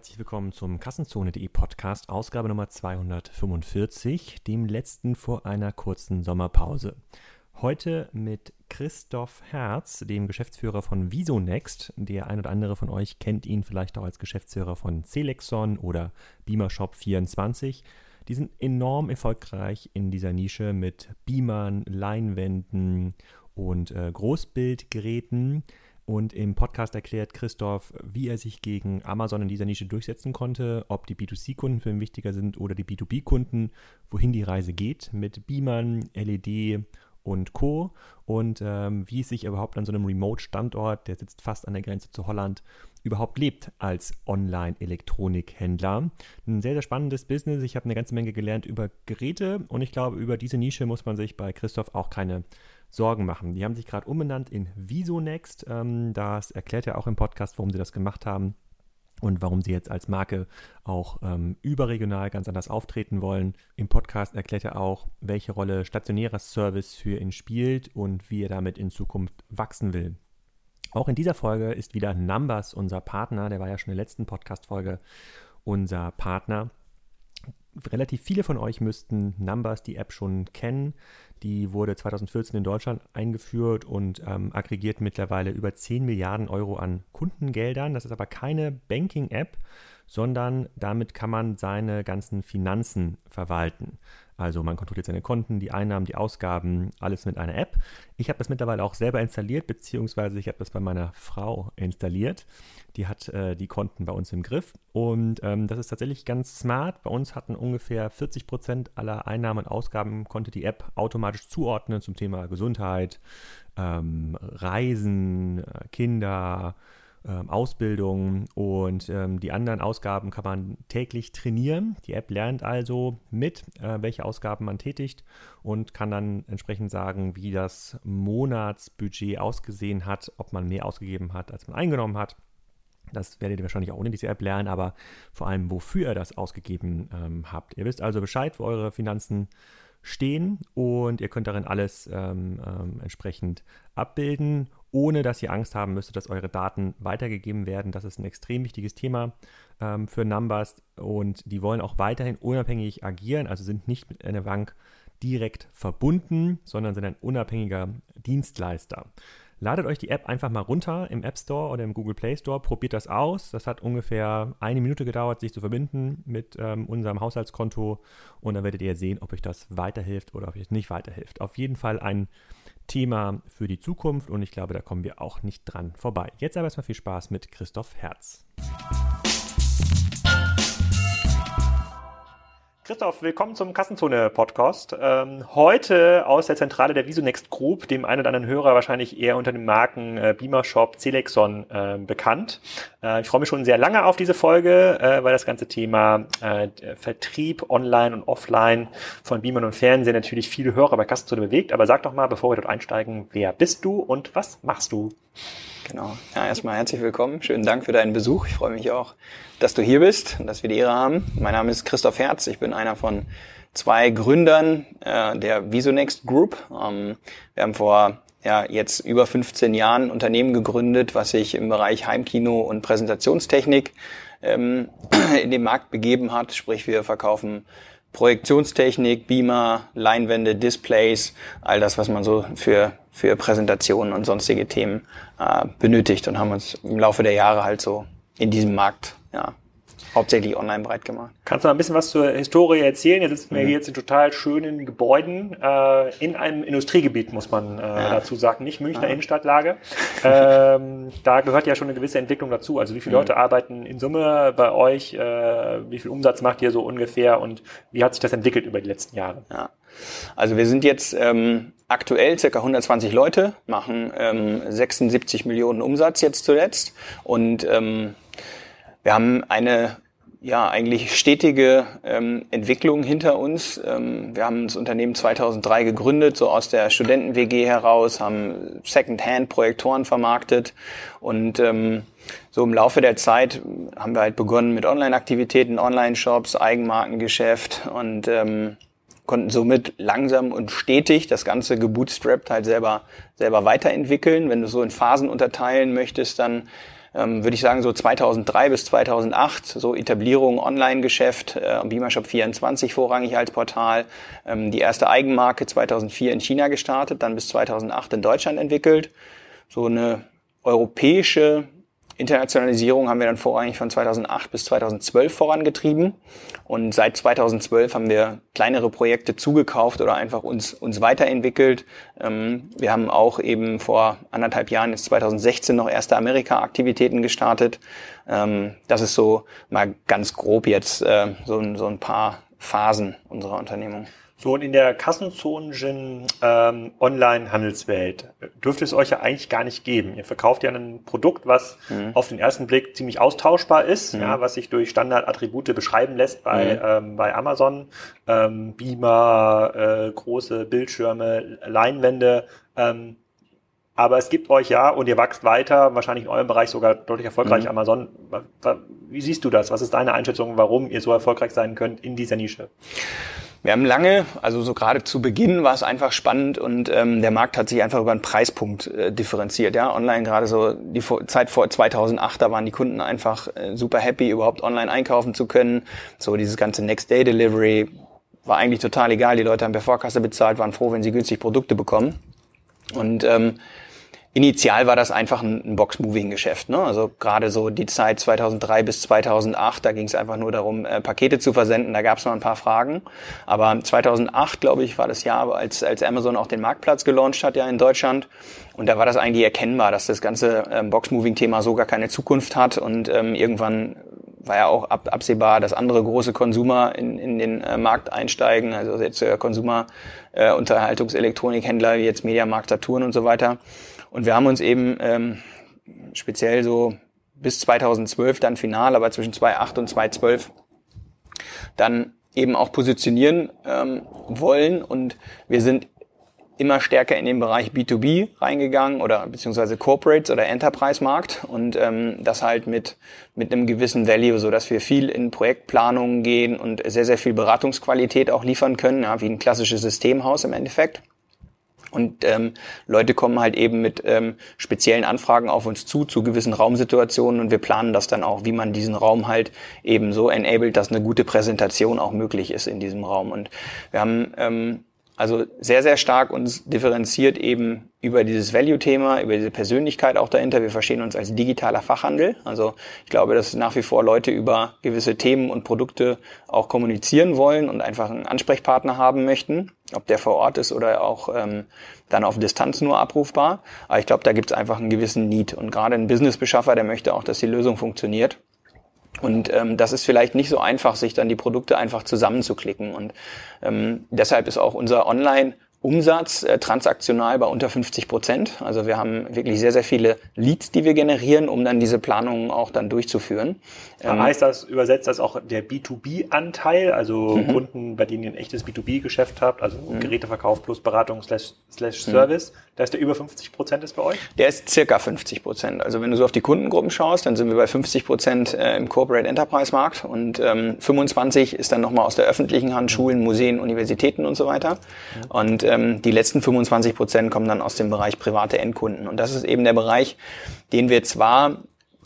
Herzlich willkommen zum Kassenzone.de Podcast, Ausgabe Nummer 245, dem letzten vor einer kurzen Sommerpause. Heute mit Christoph Herz, dem Geschäftsführer von Visonext. Der ein oder andere von euch kennt ihn vielleicht auch als Geschäftsführer von Celexon oder Beamershop24. Die sind enorm erfolgreich in dieser Nische mit Beamern, Leinwänden und äh, Großbildgeräten. Und im Podcast erklärt Christoph, wie er sich gegen Amazon in dieser Nische durchsetzen konnte, ob die B2C-Kunden für ihn wichtiger sind oder die B2B-Kunden, wohin die Reise geht mit Beamern, LED und Co. Und ähm, wie es sich überhaupt an so einem Remote-Standort, der sitzt fast an der Grenze zu Holland, überhaupt lebt als Online-Elektronikhändler. Ein sehr, sehr spannendes Business. Ich habe eine ganze Menge gelernt über Geräte und ich glaube, über diese Nische muss man sich bei Christoph auch keine Sorgen machen. Die haben sich gerade umbenannt in Visonext. Ähm, das erklärt er auch im Podcast, warum sie das gemacht haben und warum sie jetzt als Marke auch ähm, überregional ganz anders auftreten wollen. Im Podcast erklärt er auch, welche Rolle stationärer Service für ihn spielt und wie er damit in Zukunft wachsen will. Auch in dieser Folge ist wieder Numbers unser Partner, der war ja schon in der letzten Podcast-Folge unser Partner. Relativ viele von euch müssten Numbers, die App, schon kennen. Die wurde 2014 in Deutschland eingeführt und ähm, aggregiert mittlerweile über 10 Milliarden Euro an Kundengeldern. Das ist aber keine Banking-App, sondern damit kann man seine ganzen Finanzen verwalten. Also man kontrolliert seine Konten, die Einnahmen, die Ausgaben, alles mit einer App. Ich habe das mittlerweile auch selber installiert, beziehungsweise ich habe das bei meiner Frau installiert. Die hat äh, die Konten bei uns im Griff und ähm, das ist tatsächlich ganz smart. Bei uns hatten ungefähr 40 Prozent aller Einnahmen und Ausgaben konnte die App automatisch zuordnen zum Thema Gesundheit, ähm, Reisen, äh, Kinder, ähm, Ausbildung und ähm, die anderen Ausgaben kann man täglich trainieren. Die App lernt also mit, äh, welche Ausgaben man tätigt und kann dann entsprechend sagen, wie das Monatsbudget ausgesehen hat, ob man mehr ausgegeben hat, als man eingenommen hat. Das werdet ihr wahrscheinlich auch ohne diese App lernen, aber vor allem, wofür ihr das ausgegeben ähm, habt. Ihr wisst also Bescheid, wo eure Finanzen stehen und ihr könnt darin alles ähm, ähm, entsprechend abbilden, ohne dass ihr Angst haben müsstet, dass eure Daten weitergegeben werden. Das ist ein extrem wichtiges Thema ähm, für Numbers und die wollen auch weiterhin unabhängig agieren, also sind nicht mit einer Bank direkt verbunden, sondern sind ein unabhängiger Dienstleister. Ladet euch die App einfach mal runter im App Store oder im Google Play Store, probiert das aus. Das hat ungefähr eine Minute gedauert, sich zu verbinden mit ähm, unserem Haushaltskonto und dann werdet ihr sehen, ob euch das weiterhilft oder ob euch nicht weiterhilft. Auf jeden Fall ein Thema für die Zukunft und ich glaube, da kommen wir auch nicht dran vorbei. Jetzt aber erstmal viel Spaß mit Christoph Herz. Christoph, willkommen zum Kassenzone-Podcast. Ähm, heute aus der Zentrale der Visonext Group, dem einen oder anderen Hörer wahrscheinlich eher unter den Marken äh, Beamer Shop, Celexon äh, bekannt. Äh, ich freue mich schon sehr lange auf diese Folge, äh, weil das ganze Thema äh, Vertrieb online und offline von Beamern und Fernsehen natürlich viele Hörer bei Kassenzone bewegt. Aber sag doch mal, bevor wir dort einsteigen, wer bist du und was machst du? Genau. Ja, erstmal herzlich willkommen. Schönen Dank für deinen Besuch. Ich freue mich auch, dass du hier bist und dass wir die Ehre haben. Mein Name ist Christoph Herz. Ich bin einer von zwei Gründern äh, der Visonext Group. Ähm, wir haben vor ja, jetzt über 15 Jahren Unternehmen gegründet, was sich im Bereich Heimkino und Präsentationstechnik ähm, in den Markt begeben hat. Sprich, wir verkaufen Projektionstechnik, Beamer, Leinwände, Displays, all das, was man so für, für Präsentationen und sonstige Themen äh, benötigt und haben uns im Laufe der Jahre halt so in diesem Markt ja, hauptsächlich online breit gemacht. Kannst du mal ein bisschen was zur Historie erzählen? Jetzt sitzen wir mhm. hier jetzt in total schönen Gebäuden äh, in einem Industriegebiet, muss man äh, ja. dazu sagen, nicht Münchner ja. Innenstadtlage. ähm, da gehört ja schon eine gewisse Entwicklung dazu. Also wie viele mhm. Leute arbeiten in Summe bei euch? Äh, wie viel Umsatz macht ihr so ungefähr? Und wie hat sich das entwickelt über die letzten Jahre? Ja. Also wir sind jetzt ähm, aktuell circa 120 Leute, machen ähm, 76 Millionen Umsatz jetzt zuletzt. Und ähm, wir haben eine ja eigentlich stetige ähm, Entwicklung hinter uns. Ähm, wir haben das Unternehmen 2003 gegründet, so aus der Studenten-WG heraus, haben Second-Hand-Projektoren vermarktet. Und ähm, so im Laufe der Zeit haben wir halt begonnen mit Online-Aktivitäten, Online-Shops, Eigenmarkengeschäft. Und ähm, konnten somit langsam und stetig das Ganze gebootstrapped halt selber, selber weiterentwickeln. Wenn du so in Phasen unterteilen möchtest, dann ähm, würde ich sagen, so 2003 bis 2008, so Etablierung, Online-Geschäft, äh, Beamershop 24 vorrangig als Portal, ähm, die erste Eigenmarke 2004 in China gestartet, dann bis 2008 in Deutschland entwickelt. So eine europäische Internationalisierung haben wir dann vorrangig von 2008 bis 2012 vorangetrieben. Und seit 2012 haben wir kleinere Projekte zugekauft oder einfach uns, uns weiterentwickelt. Ähm, wir haben auch eben vor anderthalb Jahren, jetzt 2016, noch erste Amerika-Aktivitäten gestartet. Ähm, das ist so mal ganz grob jetzt äh, so, so ein paar Phasen unserer Unternehmung. So, und in der kassenzonischen ähm, Online-Handelswelt dürfte es euch ja eigentlich gar nicht geben. Ihr verkauft ja ein Produkt, was mhm. auf den ersten Blick ziemlich austauschbar ist, mhm. ja, was sich durch Standardattribute beschreiben lässt bei, mhm. ähm, bei Amazon. Ähm, Beamer, äh, große Bildschirme, Leinwände. Ähm, aber es gibt euch ja und ihr wächst weiter, wahrscheinlich in eurem Bereich sogar deutlich erfolgreich. Mhm. Amazon, wie siehst du das? Was ist deine Einschätzung, warum ihr so erfolgreich sein könnt in dieser Nische? Wir haben lange, also so gerade zu Beginn war es einfach spannend und ähm, der Markt hat sich einfach über einen Preispunkt äh, differenziert. Ja, online gerade so die Zeit vor 2008, da waren die Kunden einfach äh, super happy, überhaupt online einkaufen zu können. So dieses ganze Next Day Delivery war eigentlich total egal. Die Leute haben per Vorkasse bezahlt, waren froh, wenn sie günstig Produkte bekommen. Und ähm, Initial war das einfach ein, ein Box-Moving-Geschäft. Ne? Also gerade so die Zeit 2003 bis 2008, da ging es einfach nur darum, äh, Pakete zu versenden. Da gab es noch ein paar Fragen. Aber 2008, glaube ich, war das Jahr, als, als Amazon auch den Marktplatz gelauncht hat ja in Deutschland. Und da war das eigentlich erkennbar, dass das ganze ähm, Box-Moving-Thema so gar keine Zukunft hat. Und ähm, irgendwann war ja auch ab, absehbar, dass andere große Konsumer in, in den äh, Markt einsteigen. Also jetzt äh, Konsumer, äh, Unterhaltungselektronikhändler jetzt Mediamarkt, Saturn und so weiter. Und wir haben uns eben ähm, speziell so bis 2012 dann final, aber zwischen 2008 und 2012 dann eben auch positionieren ähm, wollen. Und wir sind immer stärker in den Bereich B2B reingegangen oder beziehungsweise Corporates oder Enterprise-Markt und ähm, das halt mit, mit einem gewissen Value, so dass wir viel in Projektplanungen gehen und sehr, sehr viel Beratungsqualität auch liefern können, ja, wie ein klassisches Systemhaus im Endeffekt. Und ähm, Leute kommen halt eben mit ähm, speziellen Anfragen auf uns zu, zu gewissen Raumsituationen und wir planen das dann auch, wie man diesen Raum halt eben so enabled, dass eine gute Präsentation auch möglich ist in diesem Raum. Und wir haben ähm, also sehr, sehr stark uns differenziert eben über dieses Value-Thema, über diese Persönlichkeit auch dahinter. Wir verstehen uns als digitaler Fachhandel. Also ich glaube, dass nach wie vor Leute über gewisse Themen und Produkte auch kommunizieren wollen und einfach einen Ansprechpartner haben möchten, ob der vor Ort ist oder auch ähm, dann auf Distanz nur abrufbar. Aber ich glaube, da gibt es einfach einen gewissen Need. Und gerade ein Businessbeschaffer, der möchte auch, dass die Lösung funktioniert. Und ähm, das ist vielleicht nicht so einfach, sich dann die Produkte einfach zusammenzuklicken. Und ähm, deshalb ist auch unser Online- Umsatz äh, transaktional bei unter 50 Prozent. Also wir haben wirklich sehr, sehr viele Leads, die wir generieren, um dann diese Planungen auch dann durchzuführen. Ähm, heißt das, übersetzt das auch der B2B-Anteil, also mhm. Kunden, bei denen ihr ein echtes B2B-Geschäft habt, also mhm. Geräteverkauf plus Beratung slash, slash mhm. Service, da ist der über 50 Prozent ist bei euch? Der ist circa 50 Prozent. Also wenn du so auf die Kundengruppen schaust, dann sind wir bei 50 Prozent äh, im Corporate Enterprise Markt und ähm, 25 ist dann nochmal aus der öffentlichen Hand, Schulen, Museen, Universitäten und so weiter. Mhm. Und ähm, die letzten 25 Prozent kommen dann aus dem Bereich private Endkunden. Und das ist eben der Bereich, den wir zwar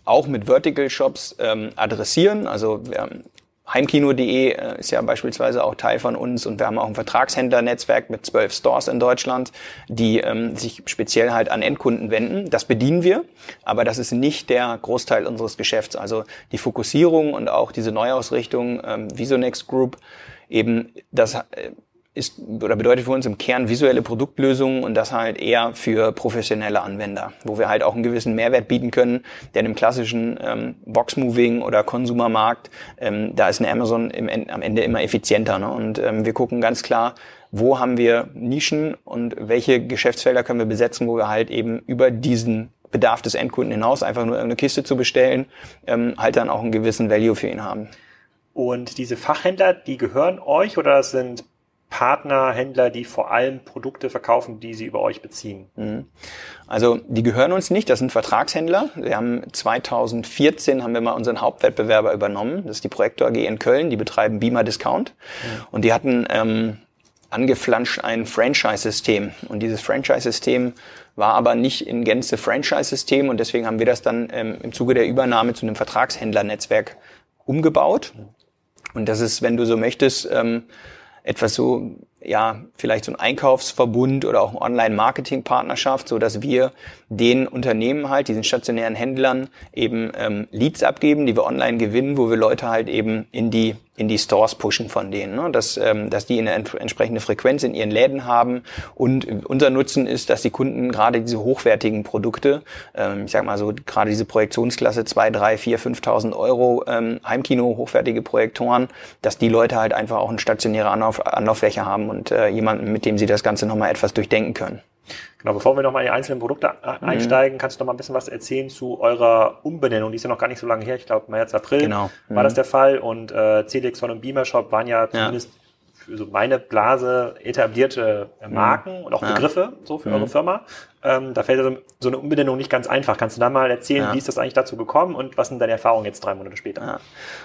auch mit Vertical Shops ähm, adressieren. Also haben Heimkino.de äh, ist ja beispielsweise auch Teil von uns und wir haben auch ein Vertragshändlernetzwerk mit zwölf Stores in Deutschland, die ähm, sich speziell halt an Endkunden wenden. Das bedienen wir, aber das ist nicht der Großteil unseres Geschäfts. Also die Fokussierung und auch diese Neuausrichtung ähm, Visonext Group eben das äh, ist oder bedeutet für uns im Kern visuelle Produktlösungen und das halt eher für professionelle Anwender, wo wir halt auch einen gewissen Mehrwert bieten können, der im klassischen ähm, Box-Moving oder Konsumermarkt, ähm, da ist eine Amazon im, am Ende immer effizienter. Ne? Und ähm, wir gucken ganz klar, wo haben wir Nischen und welche Geschäftsfelder können wir besetzen, wo wir halt eben über diesen Bedarf des Endkunden hinaus einfach nur irgendeine Kiste zu bestellen, ähm, halt dann auch einen gewissen Value für ihn haben. Und diese Fachhändler, die gehören euch oder sind Partner, Händler, die vor allem Produkte verkaufen, die sie über euch beziehen? Mhm. Also die gehören uns nicht, das sind Vertragshändler. Wir haben 2014 haben wir mal unseren Hauptwettbewerber übernommen. Das ist die Projektor AG in Köln, die betreiben Beamer Discount. Mhm. Und die hatten ähm, angeflanscht ein Franchise-System. Und dieses Franchise-System war aber nicht in Gänze Franchise-System und deswegen haben wir das dann ähm, im Zuge der Übernahme zu einem Vertragshändlernetzwerk umgebaut. Und das ist, wenn du so möchtest, ähm, etwas so ja, vielleicht so ein Einkaufsverbund oder auch eine Online-Marketing-Partnerschaft, so dass wir den Unternehmen halt, diesen stationären Händlern eben ähm, Leads abgeben, die wir online gewinnen, wo wir Leute halt eben in die in die Stores pushen von denen, ne? dass, ähm, dass die eine entsprechende Frequenz in ihren Läden haben. Und unser Nutzen ist, dass die Kunden gerade diese hochwertigen Produkte, ähm, ich sag mal so gerade diese Projektionsklasse zwei, drei, vier, 5.000 Euro ähm, Heimkino, hochwertige Projektoren, dass die Leute halt einfach auch eine stationäre Anlauf Anlauffläche haben und äh, jemanden, mit dem sie das Ganze nochmal etwas durchdenken können. Genau, bevor wir nochmal in die einzelnen Produkte mhm. einsteigen, kannst du noch mal ein bisschen was erzählen zu eurer Umbenennung. Die ist ja noch gar nicht so lange her. Ich glaube, März, April genau. mhm. war das der Fall. Und äh, CDX und Beamer Shop waren ja zumindest ja. für so meine Blase etablierte äh, Marken mhm. und auch ja. Begriffe so für mhm. eure Firma. Ähm, da fällt also so eine Umbenennung nicht ganz einfach. Kannst du da mal erzählen, ja. wie ist das eigentlich dazu gekommen und was sind deine Erfahrungen jetzt drei Monate später?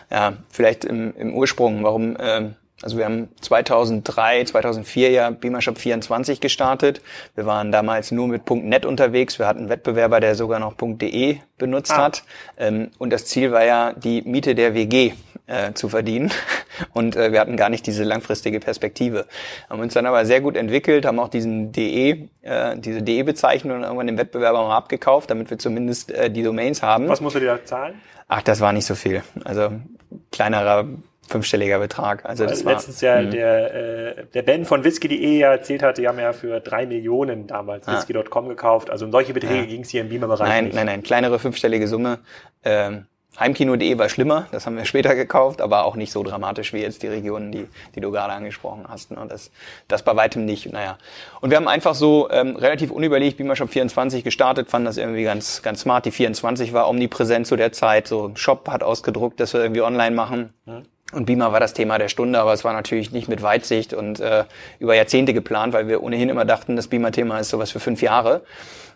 Ja, ja vielleicht im, im Ursprung, warum... Ähm also wir haben 2003, 2004 ja Beamershop 24 gestartet. Wir waren damals nur mit .net unterwegs. Wir hatten einen Wettbewerber, der sogar noch .de benutzt ah. hat. Ähm, und das Ziel war ja, die Miete der WG äh, zu verdienen. Und äh, wir hatten gar nicht diese langfristige Perspektive. Haben uns dann aber sehr gut entwickelt, haben auch diesen DE, äh, diese DE-Bezeichnung irgendwann dem Wettbewerber mal abgekauft, damit wir zumindest die Domains haben. Was musst du dir da zahlen? Ach, das war nicht so viel. Also kleinerer fünfstelliger Betrag. Also das war, letztens ja mh. der, äh, der Ben von whisky.de ja erzählt hat, die haben ja für drei Millionen damals ja. whisky.com gekauft. Also um solche Beträge ja. ging es hier im Beamer-Bereich Nein, nicht. nein, nein, kleinere fünfstellige Summe. Ähm, Heimkino.de war schlimmer, das haben wir später gekauft, aber auch nicht so dramatisch wie jetzt die Regionen, die, die du gerade angesprochen hast. Ne? Das, das bei weitem nicht. Naja. Und wir haben einfach so ähm, relativ unüberlegt Beamer Shop 24 gestartet, fanden das irgendwie ganz, ganz smart. Die 24 war omnipräsent zu der Zeit. So Shop hat ausgedruckt, dass wir irgendwie online machen. Hm. Und Beamer war das Thema der Stunde, aber es war natürlich nicht mit Weitsicht und äh, über Jahrzehnte geplant, weil wir ohnehin immer dachten, das Beamer-Thema ist sowas für fünf Jahre.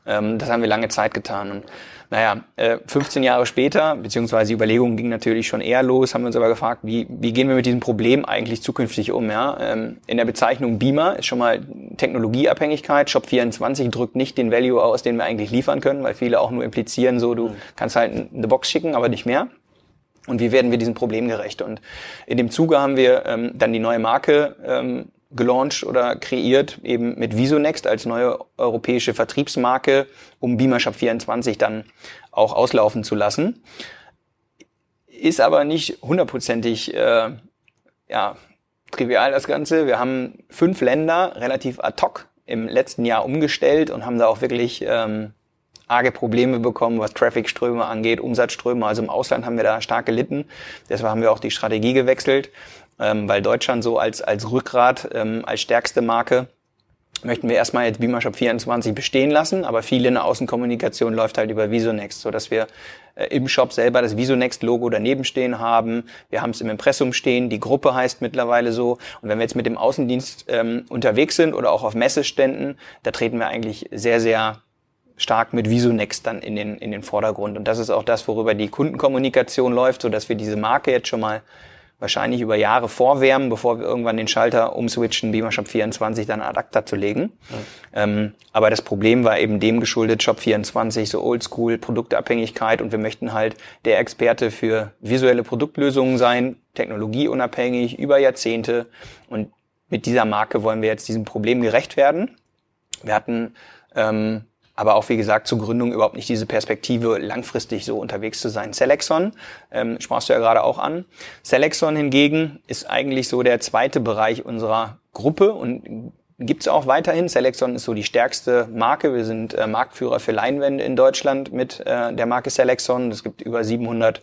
Ähm, das haben wir lange Zeit getan. Und naja, äh, 15 Jahre später, beziehungsweise die Überlegungen gingen natürlich schon eher los, haben wir uns aber gefragt, wie, wie gehen wir mit diesem Problem eigentlich zukünftig um? Ja? Ähm, in der Bezeichnung Beamer ist schon mal Technologieabhängigkeit. Shop 24 drückt nicht den Value aus, den wir eigentlich liefern können, weil viele auch nur implizieren, so du kannst halt eine Box schicken, aber nicht mehr. Und wie werden wir diesem Problem gerecht? Und in dem Zuge haben wir ähm, dann die neue Marke ähm, gelauncht oder kreiert, eben mit Visonext als neue europäische Vertriebsmarke, um Beamershop 24 dann auch auslaufen zu lassen. Ist aber nicht hundertprozentig äh, ja, trivial das Ganze. Wir haben fünf Länder relativ ad hoc im letzten Jahr umgestellt und haben da auch wirklich ähm, arge Probleme bekommen, was Traffic-Ströme angeht, Umsatzströme. Also im Ausland haben wir da stark gelitten. Deshalb haben wir auch die Strategie gewechselt, ähm, weil Deutschland so als, als Rückgrat, ähm, als stärkste Marke möchten wir erstmal jetzt Beamer Shop 24 bestehen lassen, aber viel in der Außenkommunikation läuft halt über Visonext, so wir äh, im Shop selber das Visonext-Logo daneben stehen haben. Wir haben es im Impressum stehen, die Gruppe heißt mittlerweile so. Und wenn wir jetzt mit dem Außendienst ähm, unterwegs sind oder auch auf Messeständen, da treten wir eigentlich sehr, sehr stark mit Visonext dann in den, in den Vordergrund. Und das ist auch das, worüber die Kundenkommunikation läuft, so dass wir diese Marke jetzt schon mal wahrscheinlich über Jahre vorwärmen, bevor wir irgendwann den Schalter umswitchen, Beamer Shop 24 dann Adapter zu legen. Ja. Ähm, aber das Problem war eben dem geschuldet, Shop 24, so oldschool, Produktabhängigkeit und wir möchten halt der Experte für visuelle Produktlösungen sein, technologieunabhängig, über Jahrzehnte und mit dieser Marke wollen wir jetzt diesem Problem gerecht werden. Wir hatten ähm, aber auch wie gesagt zur Gründung überhaupt nicht diese Perspektive, langfristig so unterwegs zu sein. Selexon ähm, sprachst du ja gerade auch an. Selexon hingegen ist eigentlich so der zweite Bereich unserer Gruppe und gibt's auch weiterhin. Selexon ist so die stärkste Marke. Wir sind äh, Marktführer für Leinwände in Deutschland mit äh, der Marke Selexon. Es gibt über 700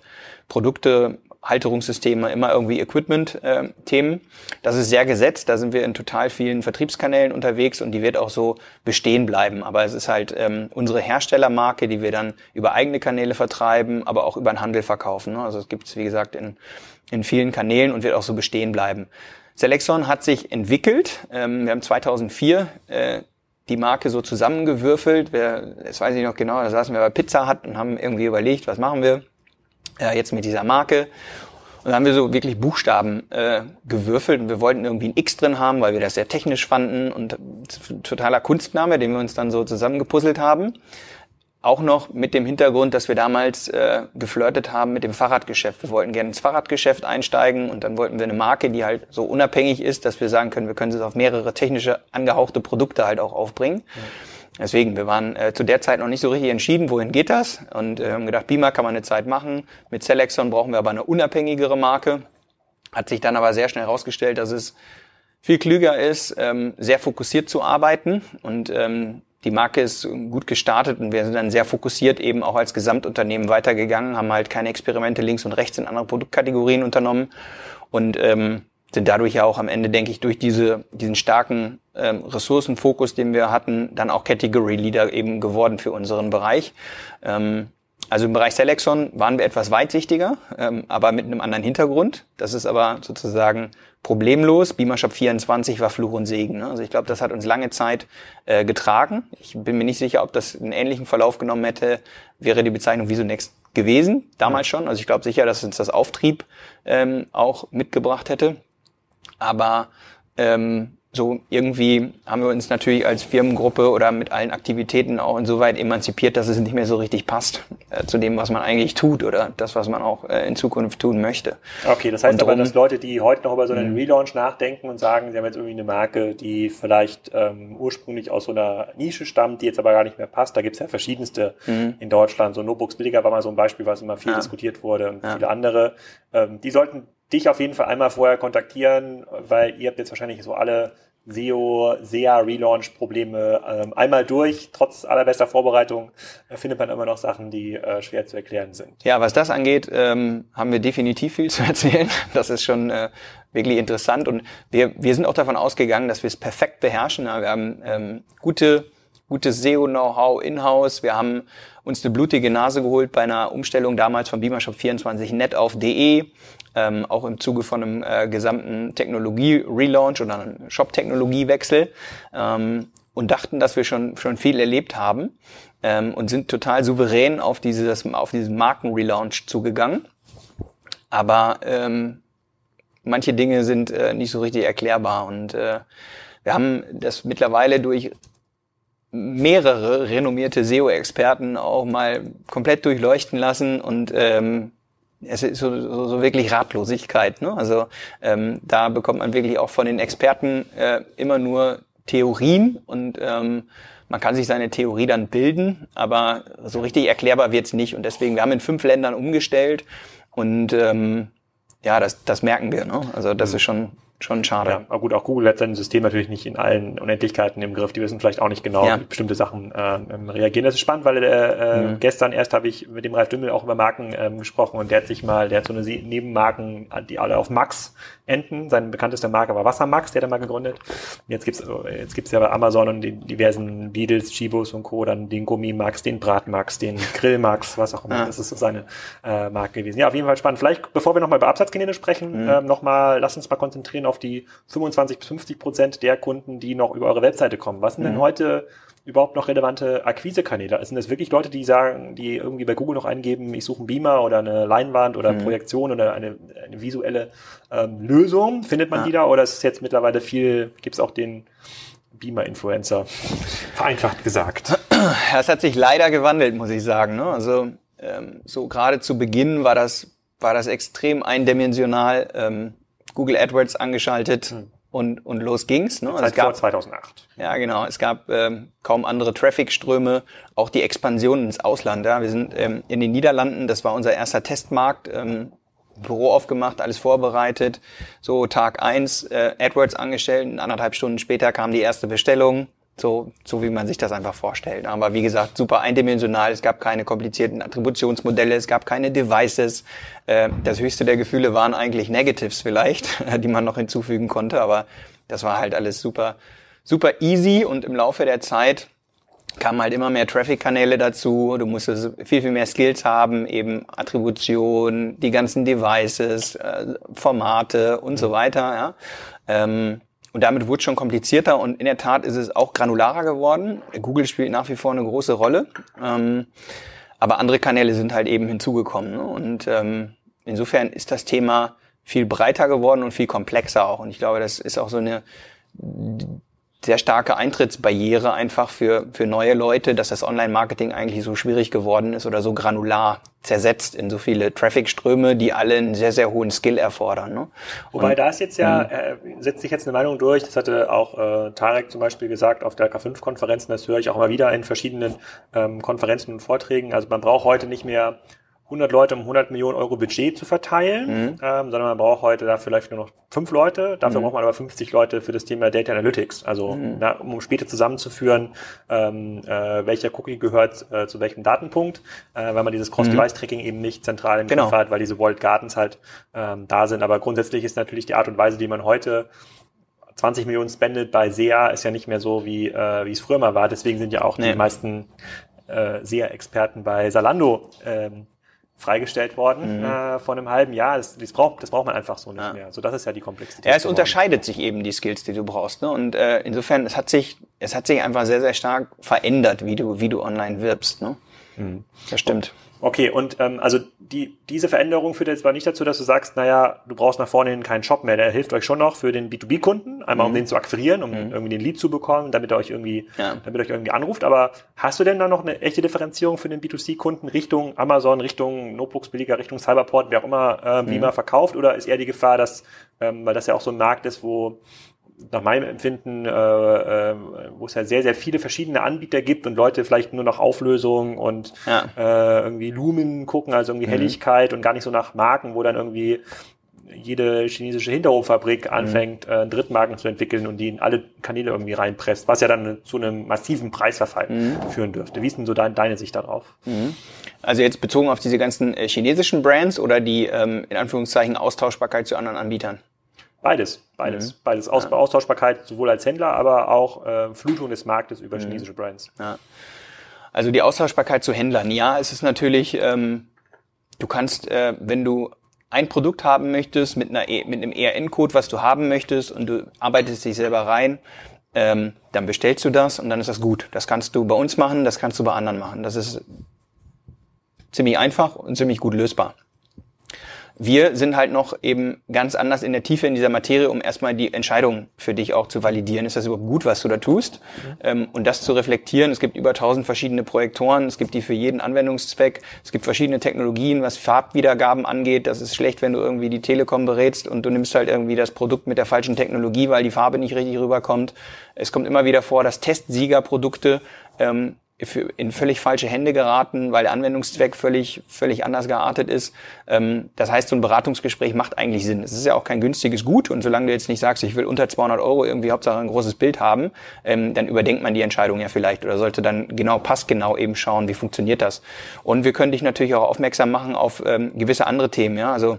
Produkte Halterungssysteme, immer irgendwie Equipment-Themen. Äh, das ist sehr gesetzt, da sind wir in total vielen Vertriebskanälen unterwegs und die wird auch so bestehen bleiben. Aber es ist halt ähm, unsere Herstellermarke, die wir dann über eigene Kanäle vertreiben, aber auch über den Handel verkaufen. Ne? Also es gibt es, wie gesagt, in, in vielen Kanälen und wird auch so bestehen bleiben. Selexon hat sich entwickelt. Ähm, wir haben 2004 äh, die Marke so zusammengewürfelt. Wir, das weiß ich noch genau, da saßen wir bei Pizza Hut und haben irgendwie überlegt, was machen wir äh, jetzt mit dieser Marke. Und dann haben wir so wirklich Buchstaben äh, gewürfelt und wir wollten irgendwie ein X drin haben, weil wir das sehr technisch fanden und totaler Kunstname, den wir uns dann so zusammengepuzzelt haben. Auch noch mit dem Hintergrund, dass wir damals äh, geflirtet haben mit dem Fahrradgeschäft. Wir wollten gerne ins Fahrradgeschäft einsteigen und dann wollten wir eine Marke, die halt so unabhängig ist, dass wir sagen können, wir können es auf mehrere technische angehauchte Produkte halt auch aufbringen. Ja. Deswegen, wir waren äh, zu der Zeit noch nicht so richtig entschieden, wohin geht das und äh, haben gedacht, Beamer kann man eine Zeit machen. Mit Selexon brauchen wir aber eine unabhängigere Marke. Hat sich dann aber sehr schnell herausgestellt, dass es viel klüger ist, ähm, sehr fokussiert zu arbeiten und ähm, die Marke ist gut gestartet und wir sind dann sehr fokussiert eben auch als Gesamtunternehmen weitergegangen, haben halt keine Experimente links und rechts in andere Produktkategorien unternommen und ähm, sind dadurch ja auch am Ende, denke ich, durch diese, diesen starken ähm, Ressourcenfokus, den wir hatten, dann auch Category Leader eben geworden für unseren Bereich. Ähm, also im Bereich Selexon waren wir etwas weitsichtiger, ähm, aber mit einem anderen Hintergrund. Das ist aber sozusagen problemlos. Beamershop 24 war Fluch und Segen. Ne? Also ich glaube, das hat uns lange Zeit äh, getragen. Ich bin mir nicht sicher, ob das einen ähnlichen Verlauf genommen hätte, wäre die Bezeichnung Visonext gewesen, damals schon. Also ich glaube sicher, dass uns das Auftrieb ähm, auch mitgebracht hätte. Aber ähm, so irgendwie haben wir uns natürlich als Firmengruppe oder mit allen Aktivitäten auch insoweit emanzipiert, dass es nicht mehr so richtig passt äh, zu dem, was man eigentlich tut oder das, was man auch äh, in Zukunft tun möchte. Okay, das heißt und aber, dass Leute, die heute noch über so einen mhm. Relaunch nachdenken und sagen, sie haben jetzt irgendwie eine Marke, die vielleicht ähm, ursprünglich aus so einer Nische stammt, die jetzt aber gar nicht mehr passt. Da gibt es ja verschiedenste mhm. in Deutschland. So Notebooks billiger war mal so ein Beispiel, was immer viel ja. diskutiert wurde und ja. viele andere. Ähm, die sollten dich auf jeden Fall einmal vorher kontaktieren, weil ihr habt jetzt wahrscheinlich so alle SEO, SEA Relaunch Probleme ähm, einmal durch. Trotz allerbester Vorbereitung äh, findet man immer noch Sachen, die äh, schwer zu erklären sind. Ja, was das angeht, ähm, haben wir definitiv viel zu erzählen. Das ist schon äh, wirklich interessant und wir, wir sind auch davon ausgegangen, dass wir es perfekt beherrschen. Wir haben ähm, gute gutes SEO-Know-how in-house. Wir haben uns eine blutige Nase geholt bei einer Umstellung damals von Beamershop 24 net auf DE ähm, auch im Zuge von einem äh, gesamten Technologie-Relaunch oder einem Shop-Technologiewechsel ähm, und dachten, dass wir schon, schon viel erlebt haben ähm, und sind total souverän auf, dieses, auf diesen Marken-Relaunch zugegangen. Aber ähm, manche Dinge sind äh, nicht so richtig erklärbar und äh, wir haben das mittlerweile durch mehrere renommierte SEO-Experten auch mal komplett durchleuchten lassen und ähm, es ist so, so, so wirklich Ratlosigkeit. Ne? Also ähm, da bekommt man wirklich auch von den Experten äh, immer nur Theorien und ähm, man kann sich seine Theorie dann bilden, aber so richtig erklärbar wird's nicht. Und deswegen, wir haben in fünf Ländern umgestellt und ähm, ja, das, das merken wir. Ne? Also das mhm. ist schon schon schade. Ja, aber gut, auch Google hat sein System natürlich nicht in allen Unendlichkeiten im Griff. Die wissen vielleicht auch nicht genau, ja. wie bestimmte Sachen äh, ähm, reagieren. Das ist spannend, weil äh, mhm. gestern erst habe ich mit dem Ralf Dümmel auch über Marken ähm, gesprochen und der hat sich mal, der hat so eine Nebenmarken, die alle auf Max enden. Sein bekanntester Marke war Wassermax, der hat er mal gegründet. Jetzt gibt's jetzt gibt's ja bei Amazon und den diversen Beatles, Chibos und Co. dann den Gummimax, den Bratmax, den Grillmax, was auch immer. Ja. Das ist so seine äh, Marke gewesen. Ja, auf jeden Fall spannend. Vielleicht, bevor wir nochmal über Absatzkanäle sprechen, mhm. ähm, nochmal, lass uns mal konzentrieren auf die 25 bis 50 Prozent der Kunden, die noch über eure Webseite kommen. Was sind mhm. denn heute überhaupt noch relevante Akquisekanäle? Sind das wirklich Leute, die sagen, die irgendwie bei Google noch eingeben, ich suche einen Beamer oder eine Leinwand oder mhm. Projektion oder eine, eine visuelle ähm, Lösung? Findet man ja. die da oder ist es jetzt mittlerweile viel, gibt es auch den Beamer-Influencer, vereinfacht gesagt? Es hat sich leider gewandelt, muss ich sagen. Ne? Also ähm, so gerade zu Beginn war das, war das extrem eindimensional. Ähm, Google AdWords angeschaltet hm. und, und los ging's. Ne? Also es gab, vor 2008. Ja, genau. Es gab ähm, kaum andere Traffic-Ströme, auch die Expansion ins Ausland. Ja. Wir sind ähm, in den Niederlanden, das war unser erster Testmarkt, ähm, Büro aufgemacht, alles vorbereitet. So Tag eins äh, AdWords angestellt, anderthalb Stunden später kam die erste Bestellung. So, so wie man sich das einfach vorstellt. Aber wie gesagt, super eindimensional. Es gab keine komplizierten Attributionsmodelle, es gab keine Devices. Äh, das höchste der Gefühle waren eigentlich Negatives vielleicht, die man noch hinzufügen konnte. Aber das war halt alles super, super easy und im Laufe der Zeit kamen halt immer mehr Traffic-Kanäle dazu. Du musstest viel, viel mehr Skills haben, eben Attribution, die ganzen Devices, äh, Formate und so weiter. Ja. Und damit wurde es schon komplizierter und in der Tat ist es auch granularer geworden. Google spielt nach wie vor eine große Rolle. Ähm, aber andere Kanäle sind halt eben hinzugekommen. Ne? Und ähm, insofern ist das Thema viel breiter geworden und viel komplexer auch. Und ich glaube, das ist auch so eine sehr starke Eintrittsbarriere einfach für, für neue Leute, dass das Online-Marketing eigentlich so schwierig geworden ist oder so granular zersetzt in so viele Traffic-Ströme, die alle einen sehr, sehr hohen Skill erfordern. Ne? Wobei da ist jetzt ja, äh, setzt sich jetzt eine Meinung durch, das hatte auch äh, Tarek zum Beispiel gesagt auf der K5-Konferenzen, das höre ich auch immer wieder in verschiedenen ähm, Konferenzen und Vorträgen. Also man braucht heute nicht mehr 100 Leute um 100 Millionen Euro Budget zu verteilen, mhm. ähm, sondern man braucht heute da vielleicht nur noch fünf Leute. Dafür mhm. braucht man aber 50 Leute für das Thema Data Analytics, also mhm. na, um später zusammenzuführen, ähm, äh, welcher Cookie gehört äh, zu welchem Datenpunkt, äh, weil man dieses Cross-Device-Tracking eben nicht zentral im genau. Kopf hat, weil diese Walled Gardens halt ähm, da sind. Aber grundsätzlich ist natürlich die Art und Weise, die man heute 20 Millionen spendet bei SEA ist ja nicht mehr so, wie, äh, wie es früher mal war. Deswegen sind ja auch nee. die meisten äh, SEA-Experten bei Salando ähm, freigestellt worden mhm. äh, vor einem halben Jahr. Das, das, braucht, das braucht man einfach so nicht ja. mehr. So, das ist ja die Komplexität. Ja, es geworden. unterscheidet sich eben die Skills, die du brauchst. Ne? Und äh, insofern, es hat sich, es hat sich einfach sehr, sehr stark verändert, wie du, wie du online wirbst. Ne? Mhm. Das stimmt. Okay, und ähm, also die, diese Veränderung führt jetzt zwar nicht dazu, dass du sagst, naja, du brauchst nach vorne hin keinen Shop mehr. Der hilft euch schon noch für den B2B-Kunden, einmal mhm. um den zu akquirieren, um mhm. irgendwie den Lead zu bekommen, damit er euch irgendwie, ja. damit er euch irgendwie anruft. Aber hast du denn da noch eine echte Differenzierung für den B2C-Kunden Richtung Amazon, Richtung Notebooks-Billiger, Richtung Cyberport, wer auch immer, äh, wie mhm. man verkauft? Oder ist eher die Gefahr, dass, ähm, weil das ja auch so ein Markt ist, wo nach meinem Empfinden, äh, äh, wo es ja sehr, sehr viele verschiedene Anbieter gibt und Leute vielleicht nur nach Auflösung und ja. äh, irgendwie Lumen gucken, also irgendwie mhm. Helligkeit und gar nicht so nach Marken, wo dann irgendwie jede chinesische Hinterhoffabrik mhm. anfängt, mhm. äh, Drittmarken zu entwickeln und die in alle Kanäle irgendwie reinpresst, was ja dann zu einem massiven Preisverfall mhm. führen dürfte. Wie ist denn so dein, deine Sicht darauf? Mhm. Also jetzt bezogen auf diese ganzen äh, chinesischen Brands oder die ähm, in Anführungszeichen Austauschbarkeit zu anderen Anbietern? Beides, beides, mhm. beides. Aus ja. Austauschbarkeit sowohl als Händler, aber auch äh, Flutung des Marktes über mhm. chinesische Brands. Ja. Also die Austauschbarkeit zu Händlern. Ja, es ist natürlich, ähm, du kannst, äh, wenn du ein Produkt haben möchtest mit, einer, e, mit einem ERN-Code, was du haben möchtest und du arbeitest dich selber rein, ähm, dann bestellst du das und dann ist das gut. Das kannst du bei uns machen, das kannst du bei anderen machen. Das ist ziemlich einfach und ziemlich gut lösbar wir sind halt noch eben ganz anders in der Tiefe in dieser Materie, um erstmal die Entscheidung für dich auch zu validieren. Ist das überhaupt gut, was du da tust? Mhm. Ähm, und das zu reflektieren. Es gibt über tausend verschiedene Projektoren. Es gibt die für jeden Anwendungszweck. Es gibt verschiedene Technologien, was Farbwiedergaben angeht. Das ist schlecht, wenn du irgendwie die Telekom berätst und du nimmst halt irgendwie das Produkt mit der falschen Technologie, weil die Farbe nicht richtig rüberkommt. Es kommt immer wieder vor, dass Testsiegerprodukte ähm, in völlig falsche Hände geraten, weil der Anwendungszweck völlig, völlig anders geartet ist. Ähm, das heißt, so ein Beratungsgespräch macht eigentlich Sinn. Es ist ja auch kein günstiges Gut und solange du jetzt nicht sagst, ich will unter 200 Euro irgendwie Hauptsache ein großes Bild haben, ähm, dann überdenkt man die Entscheidung ja vielleicht oder sollte dann genau, passgenau eben schauen, wie funktioniert das. Und wir können dich natürlich auch aufmerksam machen auf ähm, gewisse andere Themen, ja, also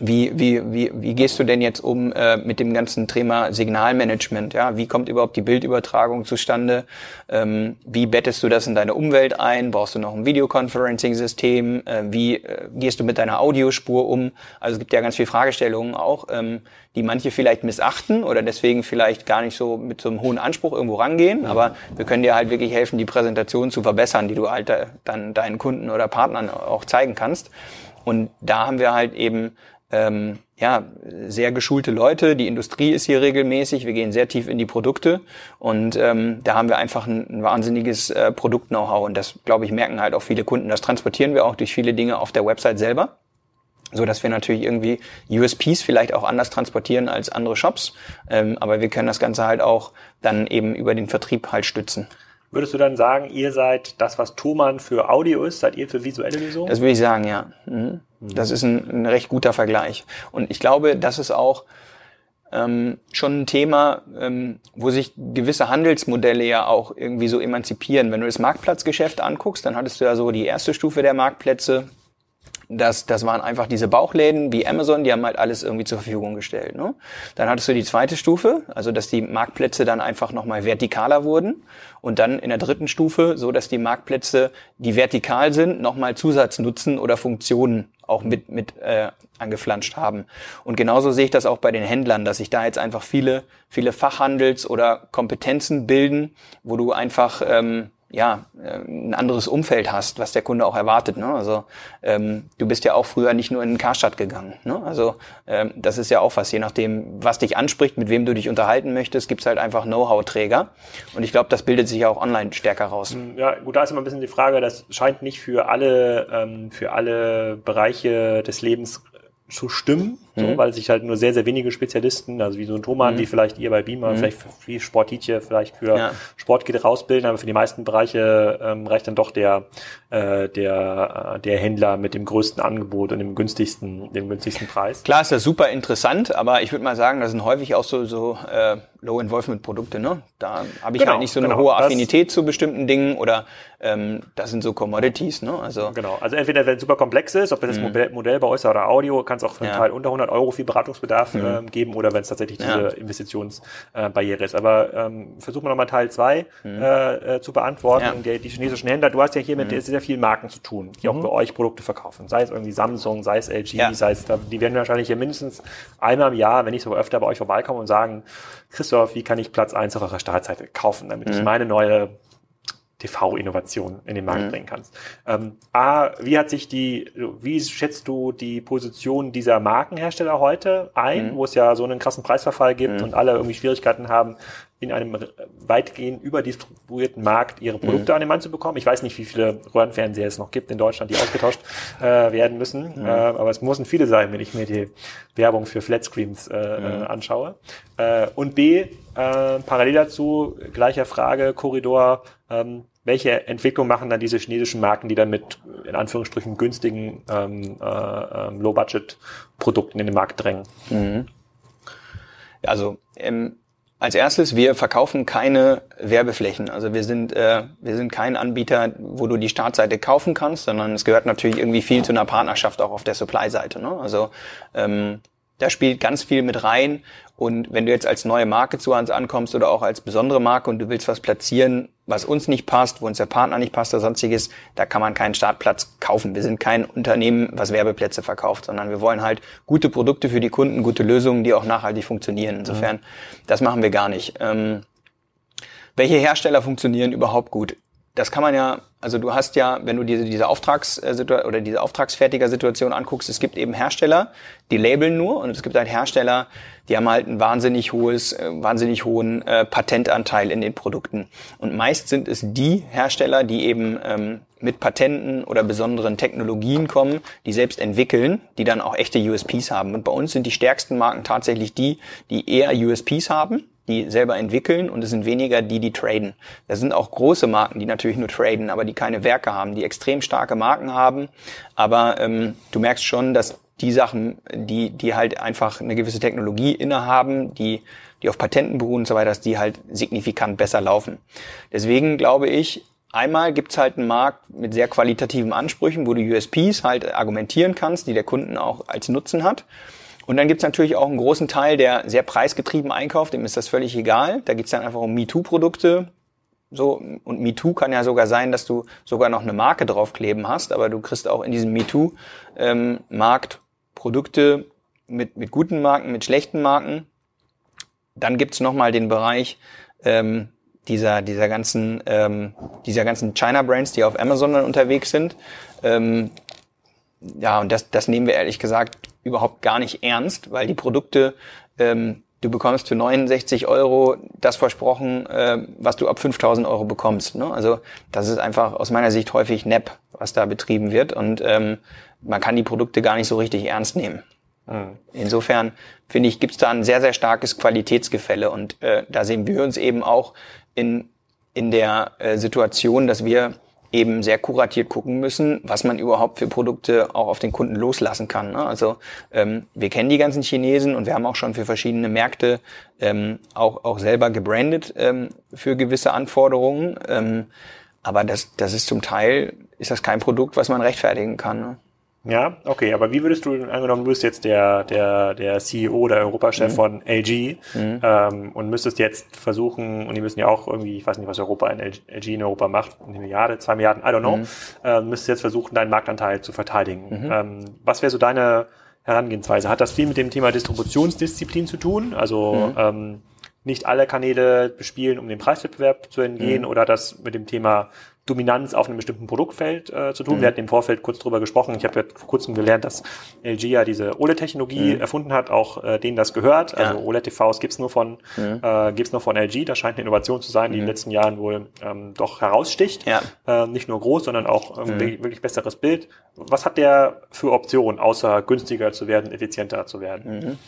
wie, wie, wie, wie gehst du denn jetzt um äh, mit dem ganzen Thema Signalmanagement? Ja, wie kommt überhaupt die Bildübertragung zustande? Ähm, wie bettest du das in deine Umwelt ein? Brauchst du noch ein Videoconferencing-System? Äh, wie äh, gehst du mit deiner Audiospur um? Also es gibt ja ganz viele Fragestellungen auch, ähm, die manche vielleicht missachten oder deswegen vielleicht gar nicht so mit so einem hohen Anspruch irgendwo rangehen. Aber wir können dir halt wirklich helfen, die Präsentation zu verbessern, die du halt dann deinen Kunden oder Partnern auch zeigen kannst. Und da haben wir halt eben ähm, ja, sehr geschulte Leute. Die Industrie ist hier regelmäßig. Wir gehen sehr tief in die Produkte und ähm, da haben wir einfach ein, ein wahnsinniges äh, Produkt-Know-how und das, glaube ich, merken halt auch viele Kunden. Das transportieren wir auch durch viele Dinge auf der Website selber so dass wir natürlich irgendwie USPs vielleicht auch anders transportieren als andere Shops, ähm, aber wir können das Ganze halt auch dann eben über den Vertrieb halt stützen. Würdest du dann sagen, ihr seid das, was Thomann für Audio ist, seid ihr für visuelle Lösungen? Das würde ich sagen, ja. Mhm. mhm. Das ist ein, ein, recht guter Vergleich. Und ich glaube, das ist auch ähm, schon ein Thema, ähm, wo sich gewisse Handelsmodelle ja auch irgendwie so emanzipieren. Wenn du das Marktplatzgeschäft anguckst, dann hattest du ja so die erste Stufe der Marktplätze, das, das waren einfach diese Bauchläden wie Amazon, die haben halt alles irgendwie zur Verfügung gestellt. Ne? Dann hattest du die zweite Stufe, also dass die Marktplätze dann einfach nochmal vertikaler wurden. Und dann in der dritten Stufe, so dass die Marktplätze, die vertikal sind, nochmal Zusatznutzen oder Funktionen auch mit, mit äh, angeflanscht haben. Und genauso sehe ich das auch bei den Händlern, dass sich da jetzt einfach viele, viele Fachhandels- oder Kompetenzen bilden, wo du einfach ähm, ja, äh, ein anderes Umfeld hast, was der Kunde auch erwartet. Ne? Also ähm, du bist ja auch früher nicht nur in den Karstadt gegangen. Ne? Also ähm, das ist ja auch was, je nachdem, was dich anspricht, mit wem du dich unterhalten möchtest, gibt's halt einfach Know-how-Träger. Und ich glaube, das bildet sich ja auch online stärker raus. Hm, ja, gut, da ist immer ein bisschen die Frage, das scheint nicht für alle, ähm, für alle Bereiche des Lebens zu stimmen, so, mhm. weil sich halt nur sehr, sehr wenige Spezialisten, also wie so ein Thomann, mhm. wie vielleicht ihr bei Beamer, mhm. vielleicht wie Sportitje, vielleicht für ja. Sport geht rausbilden, aber für die meisten Bereiche ähm, reicht dann doch der, äh, der, äh, der Händler mit dem größten Angebot und dem günstigsten, dem günstigsten Preis. Klar ist das super interessant, aber ich würde mal sagen, das sind häufig auch so, so äh, Low-Involvement-Produkte, ne? Da habe ich genau, halt nicht so eine genau, hohe Affinität zu bestimmten Dingen oder ähm, das sind so Commodities, ne? Also genau. Also entweder wenn es super komplex ist, ob das mhm. Modell, Modell bei oder Audio, kann es auch für einen ja. Teil unter 100 Euro viel Beratungsbedarf mhm. ähm, geben oder wenn es tatsächlich diese ja. Investitionsbarriere äh, ist. Aber ähm, versuchen wir nochmal Teil zwei mhm. äh, äh, zu beantworten. Ja. Die, die, chinesischen Händler, du hast ja hier mit mhm. sehr vielen Marken zu tun, die auch mhm. bei euch Produkte verkaufen. Sei es irgendwie Samsung, sei es LG, sei es, die werden wahrscheinlich hier mindestens einmal im Jahr, wenn nicht sogar öfter bei euch vorbeikommen und sagen, Christoph, wie kann ich Platz eins auf eurer Startseite kaufen, damit ich mhm. meine neue TV-Innovation in den Markt mhm. bringen kannst. Ähm, A, wie hat sich die, wie schätzt du die Position dieser Markenhersteller heute ein, mhm. wo es ja so einen krassen Preisverfall gibt mhm. und alle irgendwie Schwierigkeiten haben, in einem weitgehend überdistribuierten Markt ihre Produkte mhm. an den Mann zu bekommen. Ich weiß nicht, wie viele Röhrenfernseher es noch gibt in Deutschland, die ausgetauscht äh, werden müssen. Mhm. Äh, aber es müssen viele sein, wenn ich mir die Werbung für Flatscreens äh, mhm. anschaue. Äh, und B, äh, parallel dazu, gleicher Frage, Korridor, ähm, welche Entwicklung machen dann diese chinesischen Marken, die dann mit in Anführungsstrichen günstigen ähm, äh, ähm, Low-Budget-Produkten in den Markt drängen? Mhm. Also ähm, als erstes, wir verkaufen keine Werbeflächen. Also wir sind, äh, wir sind kein Anbieter, wo du die Startseite kaufen kannst, sondern es gehört natürlich irgendwie viel zu einer Partnerschaft auch auf der Supply-Seite. Ne? Also ähm, da spielt ganz viel mit rein. Und wenn du jetzt als neue Marke zu uns ankommst oder auch als besondere Marke und du willst was platzieren, was uns nicht passt, wo uns der Partner nicht passt oder sonstiges, da kann man keinen Startplatz kaufen. Wir sind kein Unternehmen, was Werbeplätze verkauft, sondern wir wollen halt gute Produkte für die Kunden, gute Lösungen, die auch nachhaltig funktionieren. Insofern, mhm. das machen wir gar nicht. Ähm, welche Hersteller funktionieren überhaupt gut? Das kann man ja, also du hast ja, wenn du diese, diese Auftragssituation oder diese Auftragsfertiger-Situation anguckst, es gibt eben Hersteller, die labeln nur und es gibt halt Hersteller, die haben halt ein wahnsinnig hohes, äh, wahnsinnig hohen äh, Patentanteil in den Produkten. Und meist sind es die Hersteller, die eben ähm, mit Patenten oder besonderen Technologien kommen, die selbst entwickeln, die dann auch echte USPs haben. Und bei uns sind die stärksten Marken tatsächlich die, die eher USPs haben die selber entwickeln und es sind weniger die, die traden. Das sind auch große Marken, die natürlich nur traden, aber die keine Werke haben, die extrem starke Marken haben. Aber ähm, du merkst schon, dass die Sachen, die, die halt einfach eine gewisse Technologie innehaben, die, die auf Patenten beruhen und so weiter, dass die halt signifikant besser laufen. Deswegen glaube ich, einmal gibt's halt einen Markt mit sehr qualitativen Ansprüchen, wo du USPs halt argumentieren kannst, die der Kunden auch als Nutzen hat. Und dann gibt's natürlich auch einen großen Teil, der sehr preisgetrieben einkauft, dem ist das völlig egal. Da geht's dann einfach um MeToo-Produkte. So, und MeToo kann ja sogar sein, dass du sogar noch eine Marke draufkleben hast, aber du kriegst auch in diesem MeToo-Markt ähm, Produkte mit, mit guten Marken, mit schlechten Marken. Dann gibt's nochmal den Bereich ähm, dieser, dieser ganzen, ähm, dieser ganzen China-Brands, die auf Amazon dann unterwegs sind. Ähm, ja, und das, das nehmen wir ehrlich gesagt überhaupt gar nicht ernst, weil die Produkte, ähm, du bekommst für 69 Euro das versprochen, äh, was du ab 5000 Euro bekommst. Ne? Also das ist einfach aus meiner Sicht häufig Nepp, was da betrieben wird und ähm, man kann die Produkte gar nicht so richtig ernst nehmen. Mhm. Insofern finde ich, gibt es da ein sehr, sehr starkes Qualitätsgefälle und äh, da sehen wir uns eben auch in, in der äh, Situation, dass wir eben sehr kuratiert gucken müssen, was man überhaupt für Produkte auch auf den Kunden loslassen kann. Ne? Also ähm, wir kennen die ganzen Chinesen und wir haben auch schon für verschiedene Märkte ähm, auch, auch selber gebrandet ähm, für gewisse Anforderungen. Ähm, aber das, das ist zum Teil, ist das kein Produkt, was man rechtfertigen kann. Ne? Ja, okay, aber wie würdest du, angenommen, du bist jetzt der, der, der CEO oder Europachef mhm. von LG mhm. ähm, und müsstest jetzt versuchen, und die müssen ja auch irgendwie, ich weiß nicht, was Europa in LG in Europa macht, eine Milliarde, zwei Milliarden, I don't know, mhm. äh, müsstest jetzt versuchen, deinen Marktanteil zu verteidigen. Mhm. Ähm, was wäre so deine Herangehensweise? Hat das viel mit dem Thema Distributionsdisziplin zu tun? Also mhm. ähm, nicht alle Kanäle bespielen, um dem Preiswettbewerb zu entgehen mhm. oder das mit dem Thema Dominanz auf einem bestimmten Produktfeld äh, zu tun. Mhm. Wir hatten im Vorfeld kurz drüber gesprochen. Ich habe ja vor kurzem gelernt, dass LG ja diese OLED-Technologie mhm. erfunden hat, auch äh, denen das gehört. Also ja. OLED-TVs gibt's nur von mhm. äh, gibt's nur von LG. Das scheint eine Innovation zu sein, die in den mhm. letzten Jahren wohl ähm, doch heraussticht. Ja. Äh, nicht nur groß, sondern auch ähm, mhm. wirklich besseres Bild. Was hat der für Optionen, außer günstiger zu werden, effizienter zu werden? Mhm.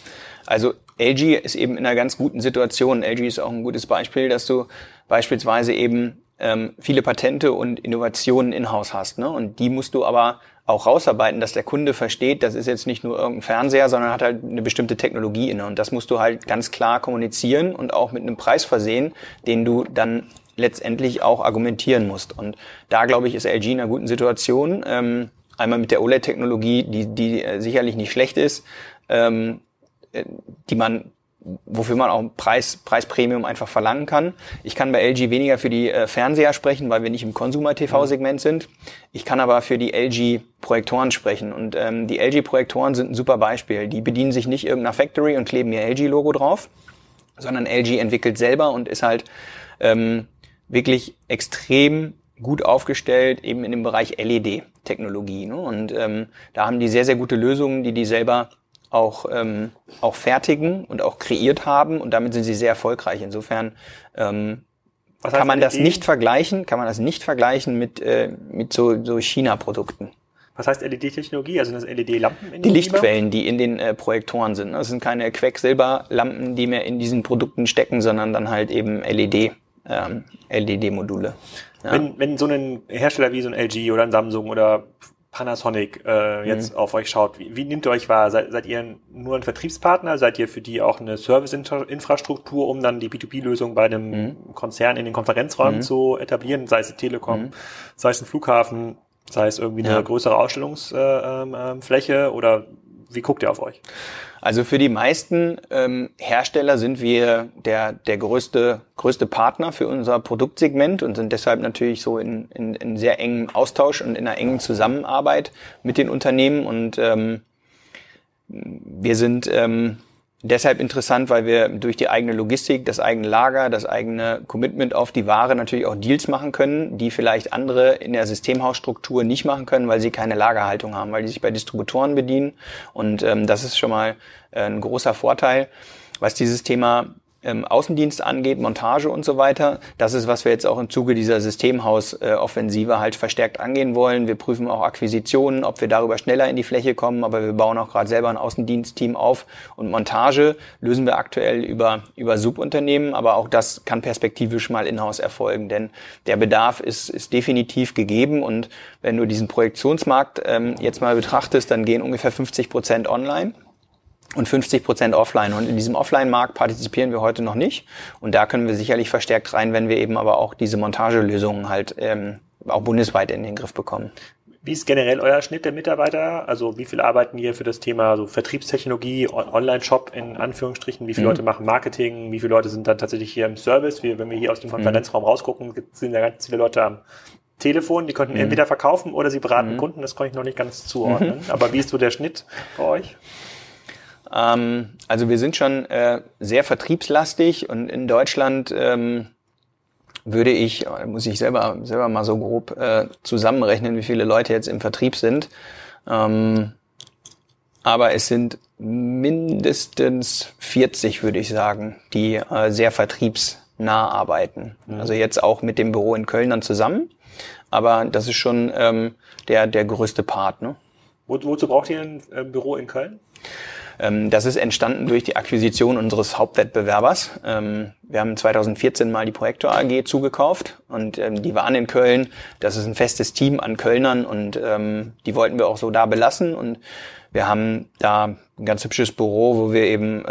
Also LG ist eben in einer ganz guten Situation. LG ist auch ein gutes Beispiel, dass du beispielsweise eben ähm, viele Patente und Innovationen in-house hast. Ne? Und die musst du aber auch rausarbeiten, dass der Kunde versteht, das ist jetzt nicht nur irgendein Fernseher, sondern hat halt eine bestimmte Technologie inne. Und das musst du halt ganz klar kommunizieren und auch mit einem Preis versehen, den du dann letztendlich auch argumentieren musst. Und da, glaube ich, ist LG in einer guten Situation. Ähm, einmal mit der OLED-Technologie, die, die äh, sicherlich nicht schlecht ist, ähm, äh, die man wofür man auch ein Preis, Preisprämium einfach verlangen kann. Ich kann bei LG weniger für die äh, Fernseher sprechen, weil wir nicht im Consumer-TV-Segment sind. Ich kann aber für die LG-Projektoren sprechen. Und ähm, die LG-Projektoren sind ein super Beispiel. Die bedienen sich nicht irgendeiner Factory und kleben ihr LG-Logo drauf, sondern LG entwickelt selber und ist halt ähm, wirklich extrem gut aufgestellt, eben in dem Bereich LED-Technologie. Ne? Und ähm, da haben die sehr, sehr gute Lösungen, die die selber auch, ähm, auch fertigen und auch kreiert haben und damit sind sie sehr erfolgreich. Insofern ähm, kann man das nicht vergleichen, kann man das nicht vergleichen mit, äh, mit so, so China-Produkten. Was heißt LED-Technologie? Also das LED-Lampen? Die Lichtquellen, die in den äh, Projektoren sind. Das sind keine Quecksilberlampen, die mehr in diesen Produkten stecken, sondern dann halt eben LED, ähm, LED-Module. Ja. Wenn, wenn so ein Hersteller wie so ein LG oder ein Samsung oder Panasonic äh, jetzt mhm. auf euch schaut, wie, wie nimmt ihr euch wahr? Seid, seid ihr nur ein Vertriebspartner? Seid ihr für die auch eine Serviceinfrastruktur, um dann die B2B-Lösung bei einem mhm. Konzern in den Konferenzräumen mhm. zu etablieren, sei es Telekom, mhm. sei es ein Flughafen, sei es irgendwie eine ja. größere Ausstellungsfläche äh, ähm, oder wie guckt ihr auf euch? Also für die meisten ähm, Hersteller sind wir der, der größte, größte Partner für unser Produktsegment und sind deshalb natürlich so in, in, in sehr engem Austausch und in einer engen Zusammenarbeit mit den Unternehmen. Und ähm, wir sind ähm, Deshalb interessant, weil wir durch die eigene Logistik, das eigene Lager, das eigene Commitment auf die Ware natürlich auch Deals machen können, die vielleicht andere in der Systemhausstruktur nicht machen können, weil sie keine Lagerhaltung haben, weil die sich bei Distributoren bedienen. Und ähm, das ist schon mal äh, ein großer Vorteil. Was dieses Thema ähm, Außendienst angeht, Montage und so weiter. Das ist, was wir jetzt auch im Zuge dieser Systemhaus-Offensive halt verstärkt angehen wollen. Wir prüfen auch Akquisitionen, ob wir darüber schneller in die Fläche kommen, aber wir bauen auch gerade selber ein Außendienstteam auf und Montage lösen wir aktuell über, über Subunternehmen, aber auch das kann perspektivisch mal in-house erfolgen, denn der Bedarf ist, ist definitiv gegeben und wenn du diesen Projektionsmarkt ähm, jetzt mal betrachtest, dann gehen ungefähr 50 Prozent online und 50 Prozent offline. Und in diesem Offline-Markt partizipieren wir heute noch nicht. Und da können wir sicherlich verstärkt rein, wenn wir eben aber auch diese Montagelösungen halt ähm, auch bundesweit in den Griff bekommen. Wie ist generell euer Schnitt der Mitarbeiter? Also wie viele arbeiten hier für das Thema so Vertriebstechnologie, Online-Shop in Anführungsstrichen? Wie viele mhm. Leute machen Marketing? Wie viele Leute sind dann tatsächlich hier im Service? Wie, wenn wir hier aus dem mhm. Konferenzraum mhm. rausgucken, sind ja ganz viele Leute am Telefon. Die könnten mhm. entweder verkaufen oder sie beraten mhm. Kunden. Das kann ich noch nicht ganz zuordnen. Mhm. Aber wie ist so der Schnitt bei euch? Ähm, also wir sind schon äh, sehr vertriebslastig und in Deutschland ähm, würde ich, muss ich selber, selber mal so grob äh, zusammenrechnen, wie viele Leute jetzt im Vertrieb sind. Ähm, aber es sind mindestens 40, würde ich sagen, die äh, sehr vertriebsnah arbeiten. Mhm. Also jetzt auch mit dem Büro in Köln dann zusammen. Aber das ist schon ähm, der, der größte Part. Ne? Wo, wozu braucht ihr ein äh, Büro in Köln? Ähm, das ist entstanden durch die Akquisition unseres Hauptwettbewerbers. Ähm, wir haben 2014 mal die Projektor AG zugekauft und ähm, die waren in Köln. Das ist ein festes Team an Kölnern und die wollten wir auch so da belassen und wir haben da ein ganz hübsches Büro, wo wir eben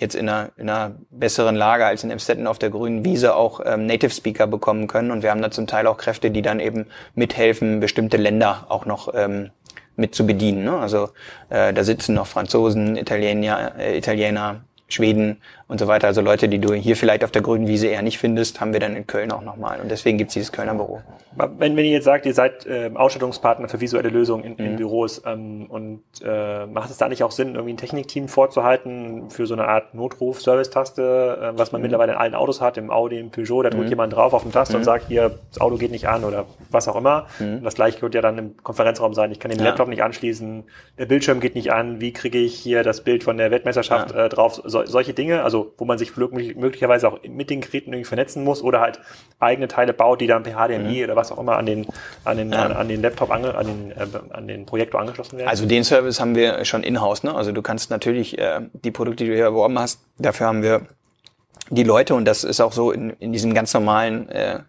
jetzt in einer, in einer besseren Lage als in Emstetten auf der grünen Wiese auch ähm, Native Speaker bekommen können. Und wir haben da zum Teil auch Kräfte, die dann eben mithelfen, bestimmte Länder auch noch ähm, mit zu bedienen. Ne? Also äh, da sitzen noch Franzosen, Italiener, äh, Italiener Schweden und so weiter. Also Leute, die du hier vielleicht auf der grünen Wiese eher nicht findest, haben wir dann in Köln auch nochmal. Und deswegen gibt es dieses Kölner Büro. Wenn, wenn ihr jetzt sagt, ihr seid äh, Ausstattungspartner für visuelle Lösungen in, in mhm. Büros ähm, und äh, macht es da nicht auch Sinn, irgendwie ein Technikteam vorzuhalten für so eine Art Notruf-Service-Taste, äh, was man mhm. mittlerweile in allen Autos hat, im Audi, im Peugeot, da drückt mhm. jemand drauf auf den Taste und mhm. sagt, hier, das Auto geht nicht an oder was auch immer. Mhm. Das gleiche wird ja dann im Konferenzraum sein. Ich kann den ja. Laptop nicht anschließen, der Bildschirm geht nicht an, wie kriege ich hier das Bild von der Weltmeisterschaft ja. äh, drauf? So, solche Dinge, also wo man sich möglicherweise auch mit den Geräten irgendwie vernetzen muss oder halt eigene Teile baut, die dann per HDMI mhm. oder was auch immer an den, an den, ja. an, an, den Laptop, ange, an, den, äh, an den Projektor angeschlossen werden? Also den Service haben wir schon in-house. Ne? Also du kannst natürlich äh, die Produkte, die du hier erworben hast, dafür haben wir die Leute und das ist auch so in, in diesem ganz normalen äh,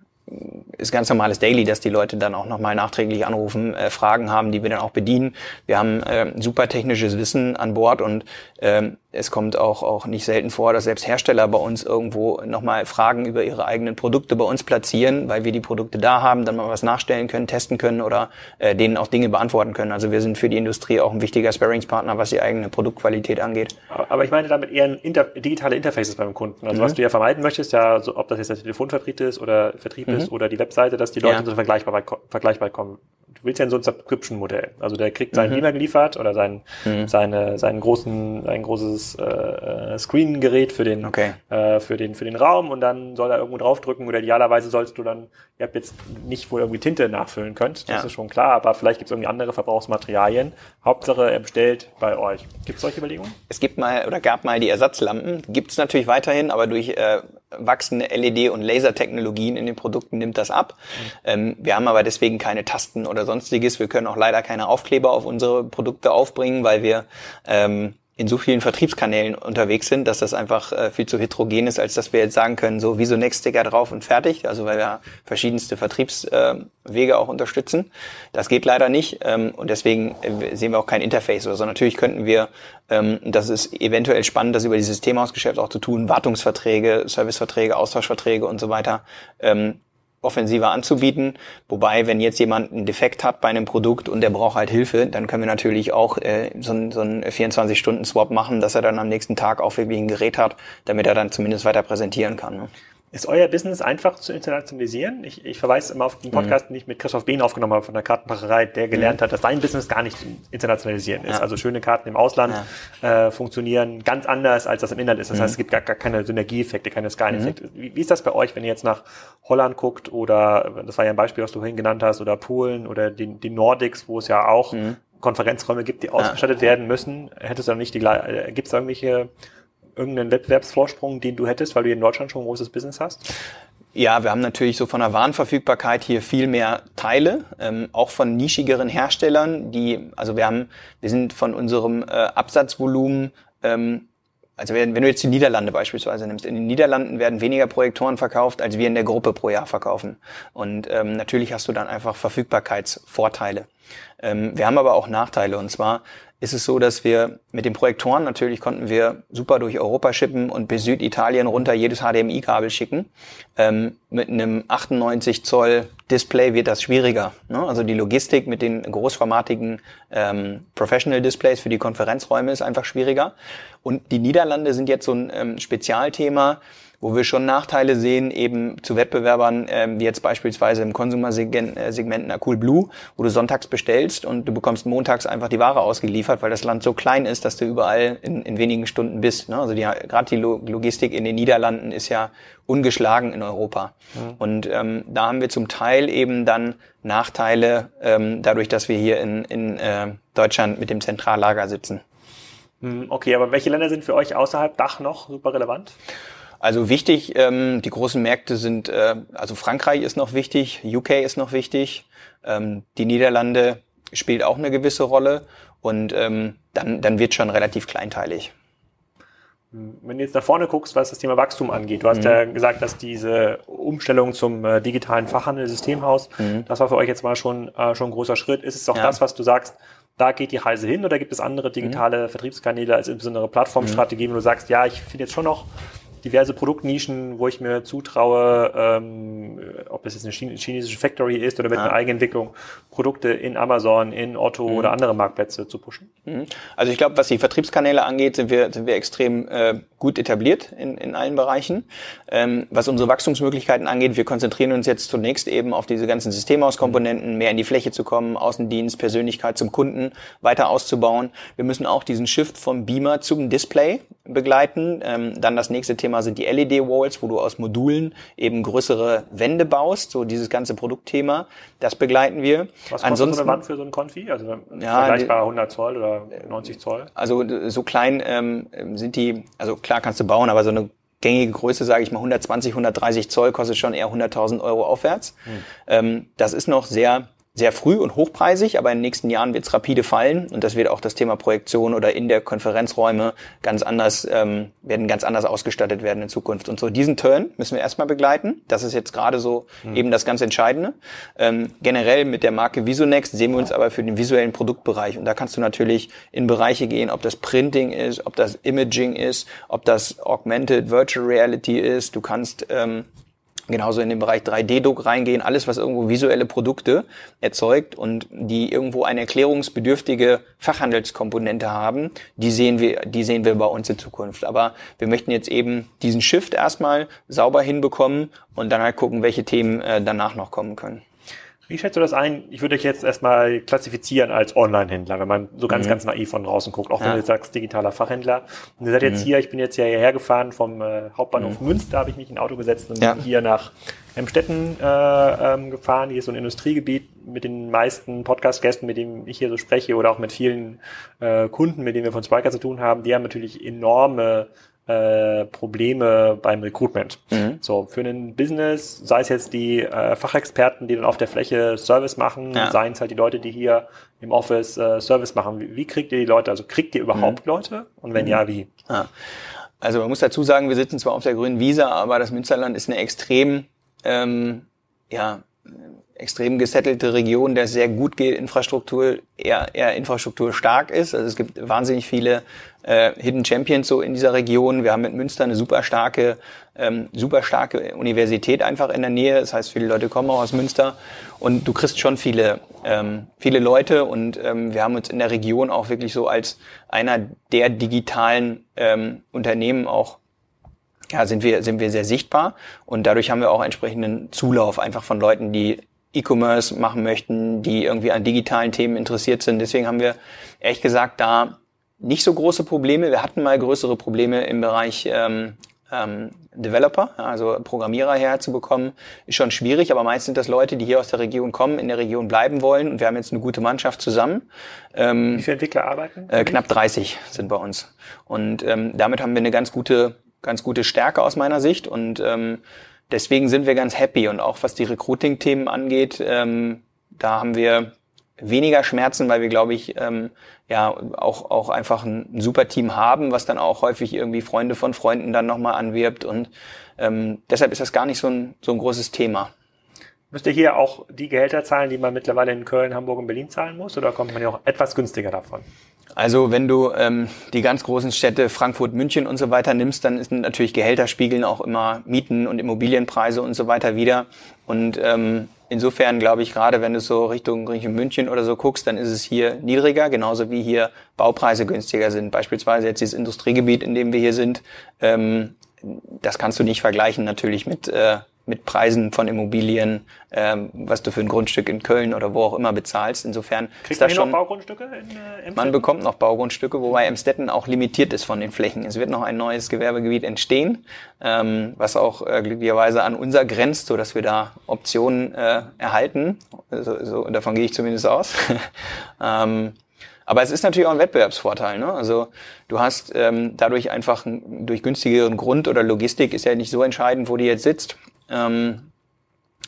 ist ganz normales Daily, dass die Leute dann auch nochmal nachträglich anrufen, äh, Fragen haben, die wir dann auch bedienen. Wir haben äh, super technisches Wissen an Bord und ähm, es kommt auch, auch nicht selten vor, dass selbst Hersteller bei uns irgendwo nochmal Fragen über ihre eigenen Produkte bei uns platzieren, weil wir die Produkte da haben, dann mal was nachstellen können, testen können oder äh, denen auch Dinge beantworten können. Also wir sind für die Industrie auch ein wichtiger Sparringspartner, was die eigene Produktqualität angeht. Aber ich meine damit eher Inter digitale Interfaces beim Kunden. Also mhm. was du ja vermeiden möchtest, ja, so, ob das jetzt der Telefonvertrieb ist oder Vertrieb mhm. ist oder die Webseite, dass die Leute ja. so vergleichbar, vergleichbar kommen du willst ja in so ein Subscription-Modell. Also der kriegt seinen mhm. Beamer geliefert oder sein, mhm. seine, seinen großen, sein großes äh, äh, Screen-Gerät für den, okay. äh, für den, für den Raum und dann soll er irgendwo draufdrücken oder idealerweise sollst du dann, ihr habt jetzt nicht, wo ihr irgendwie Tinte nachfüllen könnt, das ja. ist schon klar, aber vielleicht gibt es irgendwie andere Verbrauchsmaterialien. Hauptsache er bestellt bei euch. Gibt es solche Überlegungen? Es gibt mal oder gab mal die Ersatzlampen, gibt es natürlich weiterhin, aber durch äh, wachsende LED- und Lasertechnologien in den Produkten nimmt das ab. Mhm. Ähm, wir haben aber deswegen keine Tasten oder sonstiges. Wir können auch leider keine Aufkleber auf unsere Produkte aufbringen, weil wir ähm, in so vielen Vertriebskanälen unterwegs sind, dass das einfach äh, viel zu heterogen ist, als dass wir jetzt sagen können, so wie so Next-Sticker drauf und fertig. Also weil wir verschiedenste Vertriebswege äh, auch unterstützen. Das geht leider nicht ähm, und deswegen äh, sehen wir auch kein Interface. Also natürlich könnten wir, ähm, das ist eventuell spannend, das über dieses Systemhausgeschäft auch zu tun, Wartungsverträge, Serviceverträge, Austauschverträge und so weiter ähm, offensiver anzubieten. Wobei, wenn jetzt jemand einen Defekt hat bei einem Produkt und der braucht halt Hilfe, dann können wir natürlich auch äh, so, ein, so einen 24-Stunden-Swap machen, dass er dann am nächsten Tag auch wirklich ein Gerät hat, damit er dann zumindest weiter präsentieren kann. Ne? Ist euer Business einfach zu internationalisieren? Ich, ich verweise immer auf den Podcast, mhm. den ich mit Christoph Behn aufgenommen habe von der Kartenmacherei, der gelernt mhm. hat, dass sein Business gar nicht internationalisieren ist. Ja. Also schöne Karten im Ausland ja. äh, funktionieren ganz anders, als das im Inland ist. Das mhm. heißt, es gibt gar, gar keine Synergieeffekte, keine Skaleneffekte. Mhm. Wie, wie, ist das bei euch, wenn ihr jetzt nach Holland guckt oder, das war ja ein Beispiel, was du vorhin genannt hast, oder Polen oder die, die Nordics, wo es ja auch. Konferenzräume gibt, die ausgestattet ja. werden müssen? Hättest du dann nicht die, äh, gibt es irgendwelche irgendeinen Wettbewerbsvorsprung, den du hättest, weil du in Deutschland schon ein großes Business hast? Ja, wir haben natürlich so von der Warenverfügbarkeit hier viel mehr Teile, ähm, auch von nischigeren Herstellern, die, also wir haben, wir sind von unserem äh, Absatzvolumen ähm, also wenn, wenn du jetzt die Niederlande beispielsweise nimmst, in den Niederlanden werden weniger Projektoren verkauft, als wir in der Gruppe pro Jahr verkaufen. Und ähm, natürlich hast du dann einfach Verfügbarkeitsvorteile. Ähm, wir haben aber auch Nachteile. Und zwar ist es so, dass wir mit den Projektoren natürlich konnten wir super durch Europa schippen und bis Süditalien runter jedes HDMI-Kabel schicken. Ähm, mit einem 98 Zoll Display wird das schwieriger. Ne? Also die Logistik mit den großformatigen ähm, Professional Displays für die Konferenzräume ist einfach schwieriger. Und die Niederlande sind jetzt so ein ähm, Spezialthema wo wir schon Nachteile sehen, eben zu Wettbewerbern, ähm, wie jetzt beispielsweise im Konsumersegment äh, Cool Blue, wo du sonntags bestellst und du bekommst montags einfach die Ware ausgeliefert, weil das Land so klein ist, dass du überall in, in wenigen Stunden bist. Ne? Also gerade die Logistik in den Niederlanden ist ja ungeschlagen in Europa. Mhm. Und ähm, da haben wir zum Teil eben dann Nachteile, ähm, dadurch, dass wir hier in, in äh, Deutschland mit dem Zentrallager sitzen. Hm, okay, aber welche Länder sind für euch außerhalb Dach noch super relevant? Also wichtig, ähm, die großen Märkte sind, äh, also Frankreich ist noch wichtig, UK ist noch wichtig, ähm, die Niederlande spielt auch eine gewisse Rolle und ähm, dann, dann wird schon relativ kleinteilig. Wenn du jetzt nach vorne guckst, was das Thema Wachstum angeht, du hast mhm. ja gesagt, dass diese Umstellung zum äh, digitalen Fachhandel, Systemhaus, mhm. das war für euch jetzt mal schon, äh, schon ein großer Schritt. Ist es auch ja. das, was du sagst, da geht die Reise hin oder gibt es andere digitale mhm. Vertriebskanäle als insbesondere Plattformstrategien, wo du sagst, ja, ich finde jetzt schon noch diverse Produktnischen, wo ich mir zutraue, ähm, ob es jetzt eine chinesische Factory ist oder mit ja. einer Eigenentwicklung, Produkte in Amazon, in Otto mhm. oder andere Marktplätze zu pushen? Mhm. Also ich glaube, was die Vertriebskanäle angeht, sind wir, sind wir extrem äh, gut etabliert in, in allen Bereichen. Ähm, was unsere Wachstumsmöglichkeiten angeht, wir konzentrieren uns jetzt zunächst eben auf diese ganzen Systemhauskomponenten, mehr in die Fläche zu kommen, Außendienst, Persönlichkeit zum Kunden weiter auszubauen. Wir müssen auch diesen Shift vom Beamer zum Display begleiten. Ähm, dann das nächste Thema sind die LED-Walls, wo du aus Modulen eben größere Wände baust, so dieses ganze Produktthema. Das begleiten wir. Was Ansonsten, so eine Wand für so ein Konfi? Also ja, vergleichbar 100 Zoll oder 90 Zoll? Also so klein ähm, sind die, also klar kannst du bauen, aber so eine gängige Größe, sage ich mal, 120, 130 Zoll kostet schon eher 100.000 Euro aufwärts. Hm. Ähm, das ist noch sehr sehr früh und hochpreisig, aber in den nächsten Jahren wird es rapide fallen und das wird auch das Thema Projektion oder in der Konferenzräume ganz anders, ähm, werden ganz anders ausgestattet werden in Zukunft. Und so diesen Turn müssen wir erstmal begleiten. Das ist jetzt gerade so mhm. eben das ganz Entscheidende. Ähm, generell mit der Marke Visonext sehen wir uns aber für den visuellen Produktbereich und da kannst du natürlich in Bereiche gehen, ob das Printing ist, ob das Imaging ist, ob das Augmented Virtual Reality ist. Du kannst ähm, genauso in den Bereich 3D-Druck reingehen, alles, was irgendwo visuelle Produkte erzeugt und die irgendwo eine erklärungsbedürftige Fachhandelskomponente haben, die sehen wir, die sehen wir bei uns in Zukunft. Aber wir möchten jetzt eben diesen Shift erstmal sauber hinbekommen und dann halt gucken, welche Themen äh, danach noch kommen können. Wie schätzt du das ein? Ich würde euch jetzt erstmal klassifizieren als Online-Händler, wenn man so ganz, mhm. ganz naiv von draußen guckt, auch wenn ja. du jetzt sagst, digitaler Fachhändler. Und ihr seid jetzt mhm. hier, ich bin jetzt hierher gefahren vom äh, Hauptbahnhof mhm. Münster, habe ich mich in ein Auto gesetzt und ja. hier nach Emstetten äh, ähm, gefahren. Hier ist so ein Industriegebiet mit den meisten Podcast-Gästen, mit denen ich hier so spreche oder auch mit vielen äh, Kunden, mit denen wir von Spiker zu tun haben. Die haben natürlich enorme äh, Probleme beim Recruitment. Mhm. So, für ein Business, sei es jetzt die äh, Fachexperten, die dann auf der Fläche Service machen, ja. seien es halt die Leute, die hier im Office äh, Service machen. Wie, wie, kriegt ihr die Leute? Also kriegt ihr überhaupt mhm. Leute? Und wenn mhm. ja, wie? Ja. Also man muss dazu sagen, wir sitzen zwar auf der grünen Wiese, aber das Münsterland ist eine extrem, ähm, ja, extrem gesettelte Region, der sehr gut geht, Infrastruktur, eher, eher Infrastruktur stark ist. Also es gibt wahnsinnig viele äh, Hidden Champions so in dieser Region. Wir haben mit Münster eine super starke, ähm, super starke Universität einfach in der Nähe. Das heißt, viele Leute kommen auch aus Münster und du kriegst schon viele, ähm, viele Leute und ähm, wir haben uns in der Region auch wirklich so als einer der digitalen ähm, Unternehmen auch ja, sind wir, sind wir sehr sichtbar und dadurch haben wir auch entsprechenden Zulauf einfach von Leuten, die E-Commerce machen möchten, die irgendwie an digitalen Themen interessiert sind. Deswegen haben wir ehrlich gesagt da nicht so große Probleme. Wir hatten mal größere Probleme im Bereich ähm, ähm, Developer, also Programmierer herzubekommen, ist schon schwierig, aber meist sind das Leute, die hier aus der Region kommen, in der Region bleiben wollen und wir haben jetzt eine gute Mannschaft zusammen. Ähm, Wie viele Entwickler arbeiten? Äh, knapp 30 sind bei uns und ähm, damit haben wir eine ganz gute, ganz gute Stärke aus meiner Sicht und ähm, deswegen sind wir ganz happy und auch was die Recruiting-Themen angeht, ähm, da haben wir weniger Schmerzen, weil wir, glaube ich, ähm, ja auch, auch einfach ein, super Team haben, was dann auch häufig irgendwie Freunde von Freunden dann nochmal anwirbt. Und ähm, deshalb ist das gar nicht so ein, so ein großes Thema. Müsst ihr hier auch die Gehälter zahlen, die man mittlerweile in Köln, Hamburg und Berlin zahlen muss, oder kommt man ja auch etwas günstiger davon? Also wenn du ähm, die ganz großen Städte Frankfurt, München und so weiter nimmst, dann ist natürlich Gehälter spiegeln auch immer Mieten und Immobilienpreise und so weiter wieder. Und ähm, insofern glaube ich, gerade wenn du so Richtung, Richtung München oder so guckst, dann ist es hier niedriger, genauso wie hier Baupreise günstiger sind. Beispielsweise jetzt dieses Industriegebiet, in dem wir hier sind, ähm, das kannst du nicht vergleichen natürlich mit äh, mit Preisen von Immobilien, ähm, was du für ein Grundstück in Köln oder wo auch immer bezahlst. Insofern Kriegt ist das schon. Noch Baugrundstücke in, äh, man bekommt noch Baugrundstücke, wobei Emstetten auch limitiert ist von den Flächen. Es wird noch ein neues Gewerbegebiet entstehen, ähm, was auch äh, glücklicherweise an unser grenzt, so dass wir da Optionen äh, erhalten. So, so, davon gehe ich zumindest aus. ähm, aber es ist natürlich auch ein Wettbewerbsvorteil. Ne? Also du hast ähm, dadurch einfach durch günstigeren Grund oder Logistik ist ja nicht so entscheidend, wo die jetzt sitzt ähm,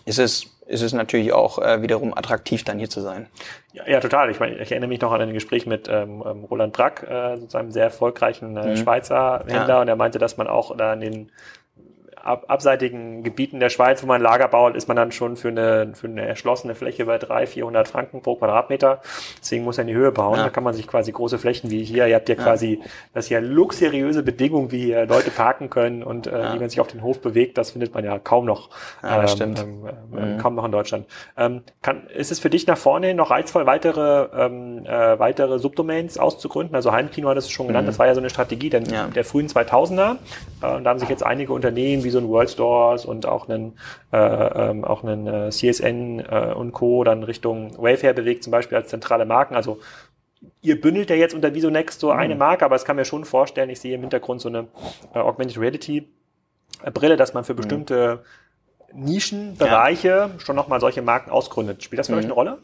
ist es ist es natürlich auch äh, wiederum attraktiv, dann hier zu sein. Ja, ja total. Ich, meine, ich erinnere mich noch an ein Gespräch mit ähm, ähm Roland Brack, äh, einem sehr erfolgreichen äh, mhm. Schweizer Händler, ja. und er meinte, dass man auch da in den ab, abseitigen Gebieten der Schweiz, wo man Lager baut, ist man dann schon für eine, für eine erschlossene Fläche bei 300, 400 Franken pro Quadratmeter. Deswegen muss er in die Höhe bauen. Ja. Da kann man sich quasi große Flächen wie hier, ihr habt ja, ja. quasi, das hier luxuriöse Bedingungen, wie hier Leute parken können und äh, ja. wie man sich auf den Hof bewegt, das findet man ja kaum noch, ja, ähm, stimmt. Ähm, ähm, mhm. kaum noch in Deutschland. Ähm, kann, ist es für dich nach vorne hin noch reizvoll, weitere, ähm, äh, weitere Subdomains auszugründen? Also Heimkino hat es schon genannt, mhm. das war ja so eine Strategie denn, der frühen 2000er. Äh, und da haben sich jetzt einige Unternehmen wie so ein World Stores und auch einen, äh, ähm, auch einen äh, CSN äh, und Co. dann Richtung Wayfair bewegt, zum Beispiel als zentrale Marken. Also ihr bündelt ja jetzt unter Visonext so eine mhm. Marke, aber es kann mir schon vorstellen, ich sehe im Hintergrund so eine äh, Augmented Reality äh, Brille, dass man für mhm. bestimmte Nischenbereiche ja. schon nochmal solche Marken ausgründet. Spielt das für mhm. euch eine Rolle?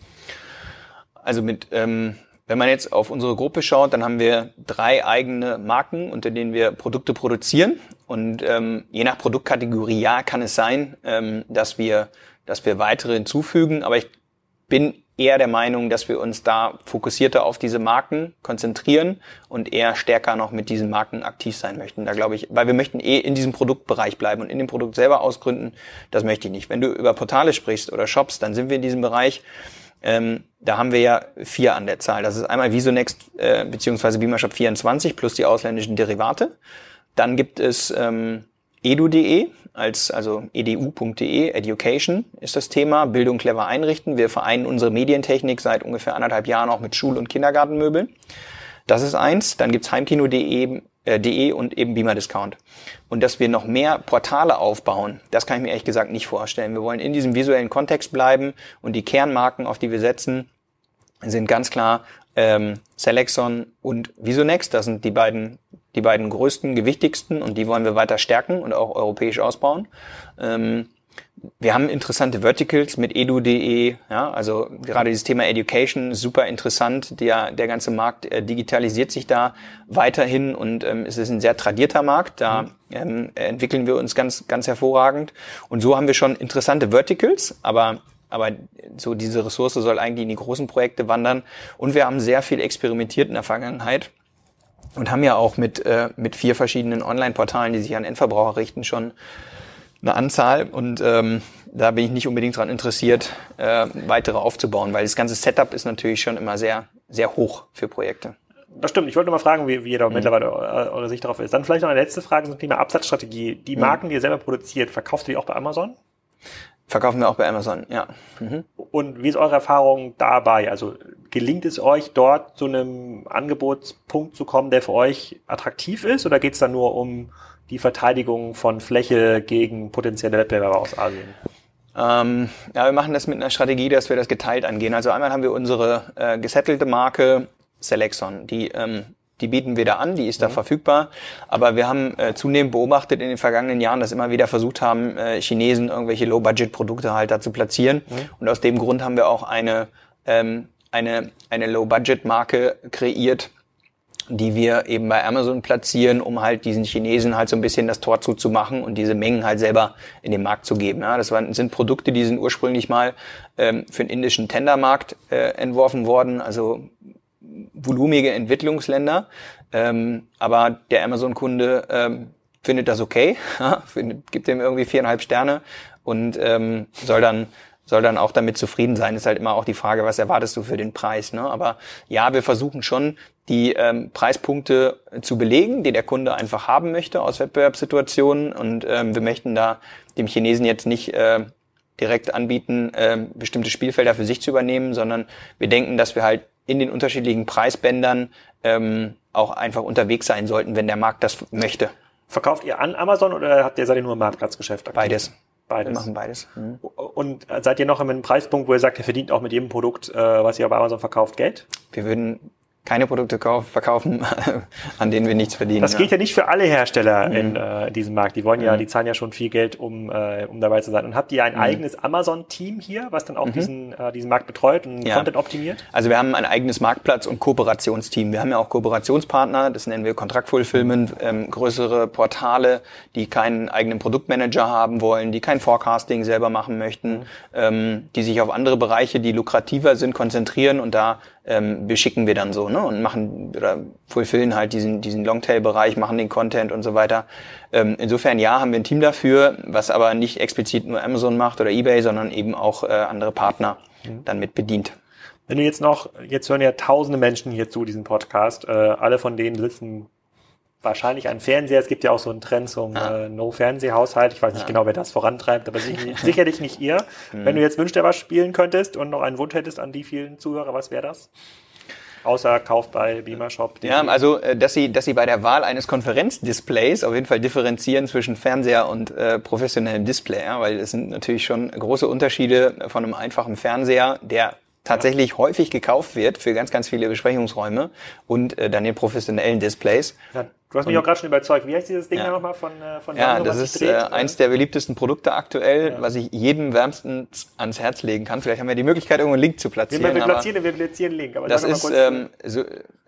Also mit, ähm, wenn man jetzt auf unsere Gruppe schaut, dann haben wir drei eigene Marken, unter denen wir Produkte produzieren. Und ähm, je nach Produktkategorie, ja, kann es sein, ähm, dass wir, dass wir weitere hinzufügen. Aber ich bin eher der Meinung, dass wir uns da fokussierter auf diese Marken konzentrieren und eher stärker noch mit diesen Marken aktiv sein möchten. Da glaube ich, weil wir möchten eh in diesem Produktbereich bleiben und in dem Produkt selber ausgründen, das möchte ich nicht. Wenn du über Portale sprichst oder Shops, dann sind wir in diesem Bereich. Ähm, da haben wir ja vier an der Zahl. Das ist einmal Visonext äh, beziehungsweise Beamershop 24 plus die ausländischen Derivate. Dann gibt es ähm, edu.de als also edu.de Education ist das Thema Bildung clever einrichten. Wir vereinen unsere Medientechnik seit ungefähr anderthalb Jahren auch mit Schul- und Kindergartenmöbeln. Das ist eins. Dann gibt's heimkino.de äh, .de und eben Beamer Discount. Und dass wir noch mehr Portale aufbauen, das kann ich mir ehrlich gesagt nicht vorstellen. Wir wollen in diesem visuellen Kontext bleiben und die Kernmarken, auf die wir setzen, sind ganz klar ähm, Selexon und Visonext. Das sind die beiden die beiden größten, gewichtigsten und die wollen wir weiter stärken und auch europäisch ausbauen. Ähm, wir haben interessante Verticals mit edu.de, ja, also gerade dieses Thema Education ist super interessant. Der, der ganze Markt äh, digitalisiert sich da weiterhin und ähm, es ist ein sehr tradierter Markt. Da ähm, entwickeln wir uns ganz, ganz hervorragend. Und so haben wir schon interessante Verticals, aber aber so diese Ressource soll eigentlich in die großen Projekte wandern. Und wir haben sehr viel experimentiert in der Vergangenheit und haben ja auch mit, äh, mit vier verschiedenen Online-Portalen, die sich an Endverbraucher richten, schon eine Anzahl und ähm, da bin ich nicht unbedingt daran interessiert, äh, weitere aufzubauen, weil das ganze Setup ist natürlich schon immer sehr, sehr hoch für Projekte. Das stimmt. Ich wollte mal fragen, wie, wie ihr da mhm. mittlerweile eure Sicht darauf ist. Dann vielleicht noch eine letzte Frage zum Thema Absatzstrategie. Die mhm. Marken, die ihr selber produziert, verkauft ihr die auch bei Amazon? Verkaufen wir auch bei Amazon, ja. Mhm. Und wie ist eure Erfahrung dabei? Also gelingt es euch dort zu einem Angebotspunkt zu kommen, der für euch attraktiv ist? Oder geht es da nur um die Verteidigung von Fläche gegen potenzielle Wettbewerber aus Asien? Ähm, ja, wir machen das mit einer Strategie, dass wir das geteilt angehen. Also einmal haben wir unsere äh, gesettelte Marke Selexon, die ähm, die bieten wir da an, die ist da mhm. verfügbar. Aber wir haben äh, zunehmend beobachtet in den vergangenen Jahren, dass immer wieder versucht haben, äh, Chinesen irgendwelche Low-Budget-Produkte halt da zu platzieren. Mhm. Und aus dem Grund haben wir auch eine, ähm, eine, eine Low-Budget-Marke kreiert, die wir eben bei Amazon platzieren, um halt diesen Chinesen halt so ein bisschen das Tor zuzumachen und diese Mengen halt selber in den Markt zu geben. Ja, das waren, sind Produkte, die sind ursprünglich mal ähm, für den indischen Tendermarkt äh, entworfen worden, also volumige Entwicklungsländer. Ähm, aber der Amazon-Kunde ähm, findet das okay, findet, gibt dem irgendwie viereinhalb Sterne und ähm, soll dann soll dann auch damit zufrieden sein. Ist halt immer auch die Frage, was erwartest du für den Preis. Ne? Aber ja, wir versuchen schon, die ähm, Preispunkte zu belegen, die der Kunde einfach haben möchte aus Wettbewerbssituationen. Und ähm, wir möchten da dem Chinesen jetzt nicht äh, direkt anbieten, äh, bestimmte Spielfelder für sich zu übernehmen, sondern wir denken, dass wir halt in den unterschiedlichen Preisbändern ähm, auch einfach unterwegs sein sollten, wenn der Markt das möchte. Verkauft ihr an Amazon oder habt ihr seid ihr nur im Marktplatzgeschäft? Aktiv? Beides. Beides. Wir machen beides. Mhm. Und seid ihr noch in einem Preispunkt, wo ihr sagt, ihr verdient auch mit jedem Produkt, äh, was ihr bei Amazon verkauft, Geld? Wir würden keine Produkte kauf, verkaufen, an denen wir nichts verdienen. Das geht ja, nicht für alle Hersteller mhm. in äh, diesem Markt. Die wollen ja, mhm. die zahlen ja schon viel Geld, um, äh, um dabei zu sein. Und habt ihr ein mhm. eigenes Amazon-Team hier, was dann auch mhm. diesen, äh, diesen Markt betreut und ja. Content optimiert? Also wir haben ein eigenes Marktplatz- und Kooperationsteam. Wir haben ja auch Kooperationspartner, das nennen wir Kontraktfulfillment, ähm, größere Portale, die keinen eigenen Produktmanager haben wollen, die kein Forecasting selber machen möchten, mhm. ähm, die sich auf andere Bereiche, die lukrativer sind, konzentrieren und da ähm, beschicken wir dann so, ne? Und machen oder fulfillen halt diesen, diesen Longtail-Bereich, machen den Content und so weiter. Ähm, insofern ja, haben wir ein Team dafür, was aber nicht explizit nur Amazon macht oder Ebay, sondern eben auch äh, andere Partner mhm. dann mit bedient. Wenn du jetzt noch, jetzt hören ja tausende Menschen hier zu diesem Podcast, äh, alle von denen sitzen wahrscheinlich ein Fernseher. Es gibt ja auch so einen Trend zum ah. äh, No-Fernsehhaushalt. Ich weiß nicht ah. genau, wer das vorantreibt, aber sicherlich, nicht ihr. Hm. Wenn du jetzt Wünsch dir was spielen könntest und noch einen Wunsch hättest an die vielen Zuhörer, was wäre das? Außer Kauf bei Beamer Shop. Ja, also, äh, dass Sie, dass Sie bei der Wahl eines Konferenzdisplays auf jeden Fall differenzieren zwischen Fernseher und äh, professionellem Display, ja, weil es sind natürlich schon große Unterschiede von einem einfachen Fernseher, der tatsächlich häufig gekauft wird für ganz, ganz viele Besprechungsräume und äh, dann den professionellen Displays. Ja, du hast mich und, auch gerade schon überzeugt. Wie heißt dieses Ding ja. nochmal von, äh, von Ja, das ist äh, eins der beliebtesten Produkte aktuell, ja. was ich jedem wärmstens ans Herz legen kann. Vielleicht haben wir die Möglichkeit, irgendwo einen Link zu platzieren. Wir, wir platzieren, wir platzieren einen Link. Aber das ist ähm, so,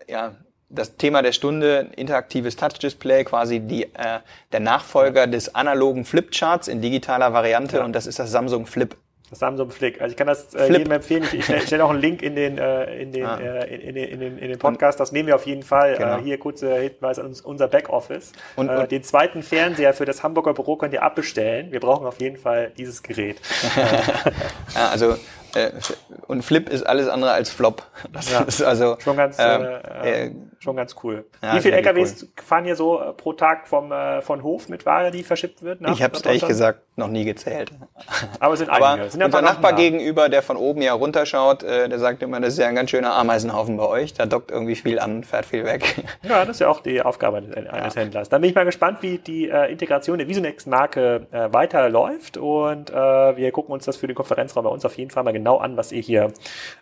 ja, das Thema der Stunde, interaktives Touch-Display, quasi die, äh, der Nachfolger des analogen Flipcharts in digitaler Variante ja. und das ist das Samsung Flip das Samsung Flick. Also ich kann das äh, jedem empfehlen. Ich, ich stelle stell auch einen Link in den, äh, in, den, ah. äh, in, in, in, den, in den Podcast. Das nehmen wir auf jeden Fall. Genau. Äh, hier kurzer Hinweis an unser Backoffice. Und, äh, und den zweiten Fernseher für das Hamburger Büro könnt ihr abbestellen. Wir brauchen auf jeden Fall dieses Gerät. ja, also äh, und Flip ist alles andere als Flop. Das ja, ist also schon ganz, ähm, äh, äh, schon ganz cool. Ja, Wie viele LKWs cool. fahren hier so äh, pro Tag vom äh, von Hof mit Ware, die verschippt wird? Nach, ich habe es ehrlich gesagt noch nie gezählt. Aber es sind einige. Aber sind unser Nachbar gegenüber, der von oben ja runterschaut, äh, der sagt immer, das ist ja ein ganz schöner Ameisenhaufen bei euch. Da dockt irgendwie viel an, fährt viel weg. Ja, das ist ja auch die Aufgabe eines ja. Händlers. Dann bin ich mal gespannt, wie die äh, Integration der Visonex-Marke äh, weiterläuft und äh, wir gucken uns das für den Konferenzraum bei uns auf jeden Fall mal genau an, was ihr hier,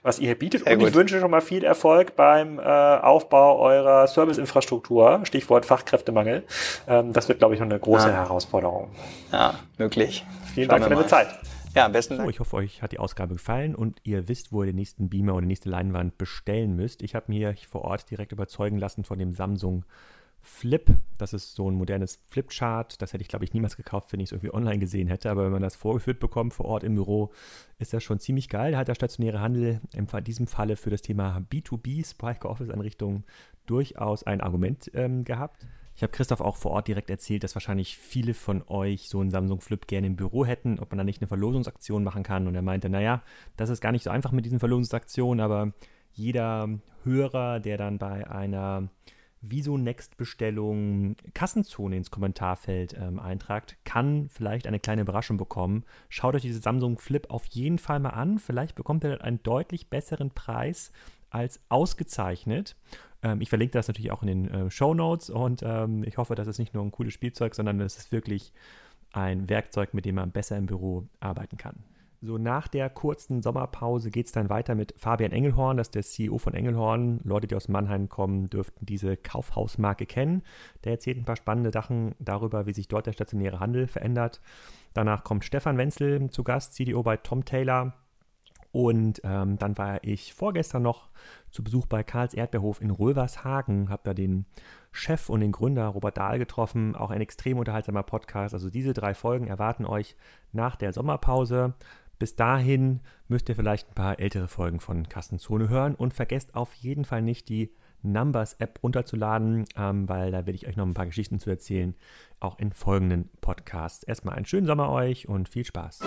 was ihr hier bietet. Sehr und gut. ich wünsche schon mal viel Erfolg beim äh, Aufbau eurer Serviceinfrastruktur. Stichwort Fachkräftemangel. Ähm, das wird, glaube ich, noch eine große ja. Herausforderung. Ja, möglich. Vielen Schauen Dank für deine Zeit. Ja, am besten. So, ich hoffe, euch hat die Ausgabe gefallen und ihr wisst, wo ihr den nächsten Beamer oder die nächste Leinwand bestellen müsst. Ich habe mir vor Ort direkt überzeugen lassen von dem Samsung Flip. Das ist so ein modernes Flipchart. Das hätte ich, glaube ich, niemals gekauft, wenn ich es irgendwie online gesehen hätte. Aber wenn man das vorgeführt bekommt vor Ort im Büro, ist das schon ziemlich geil. Da hat der stationäre Handel in diesem Falle für das Thema B2B, Sprite Office-Einrichtungen, durchaus ein Argument ähm, gehabt. Ich habe Christoph auch vor Ort direkt erzählt, dass wahrscheinlich viele von euch so einen Samsung Flip gerne im Büro hätten, ob man da nicht eine Verlosungsaktion machen kann. Und er meinte, naja, das ist gar nicht so einfach mit diesen Verlosungsaktionen, aber jeder Hörer, der dann bei einer Wieso Next Bestellung Kassenzone ins Kommentarfeld ähm, eintragt, kann vielleicht eine kleine Überraschung bekommen. Schaut euch diese Samsung Flip auf jeden Fall mal an. Vielleicht bekommt ihr einen deutlich besseren Preis als ausgezeichnet. Ähm, ich verlinke das natürlich auch in den äh, Show Notes und ähm, ich hoffe, das ist nicht nur ein cooles Spielzeug, sondern es ist wirklich ein Werkzeug, mit dem man besser im Büro arbeiten kann. So nach der kurzen Sommerpause geht es dann weiter mit Fabian Engelhorn, das ist der CEO von Engelhorn. Leute, die aus Mannheim kommen, dürften diese Kaufhausmarke kennen. Der erzählt ein paar spannende Sachen darüber, wie sich dort der stationäre Handel verändert. Danach kommt Stefan Wenzel zu Gast, CDO bei Tom Taylor. Und ähm, dann war ich vorgestern noch zu Besuch bei Karls Erdbeerhof in Rövershagen, habe da den Chef und den Gründer Robert Dahl getroffen, auch ein extrem unterhaltsamer Podcast. Also diese drei Folgen erwarten euch nach der Sommerpause. Bis dahin müsst ihr vielleicht ein paar ältere Folgen von Kassenzone hören und vergesst auf jeden Fall nicht die Numbers-App runterzuladen, ähm, weil da werde ich euch noch ein paar Geschichten zu erzählen, auch in folgenden Podcasts. Erstmal einen schönen Sommer euch und viel Spaß.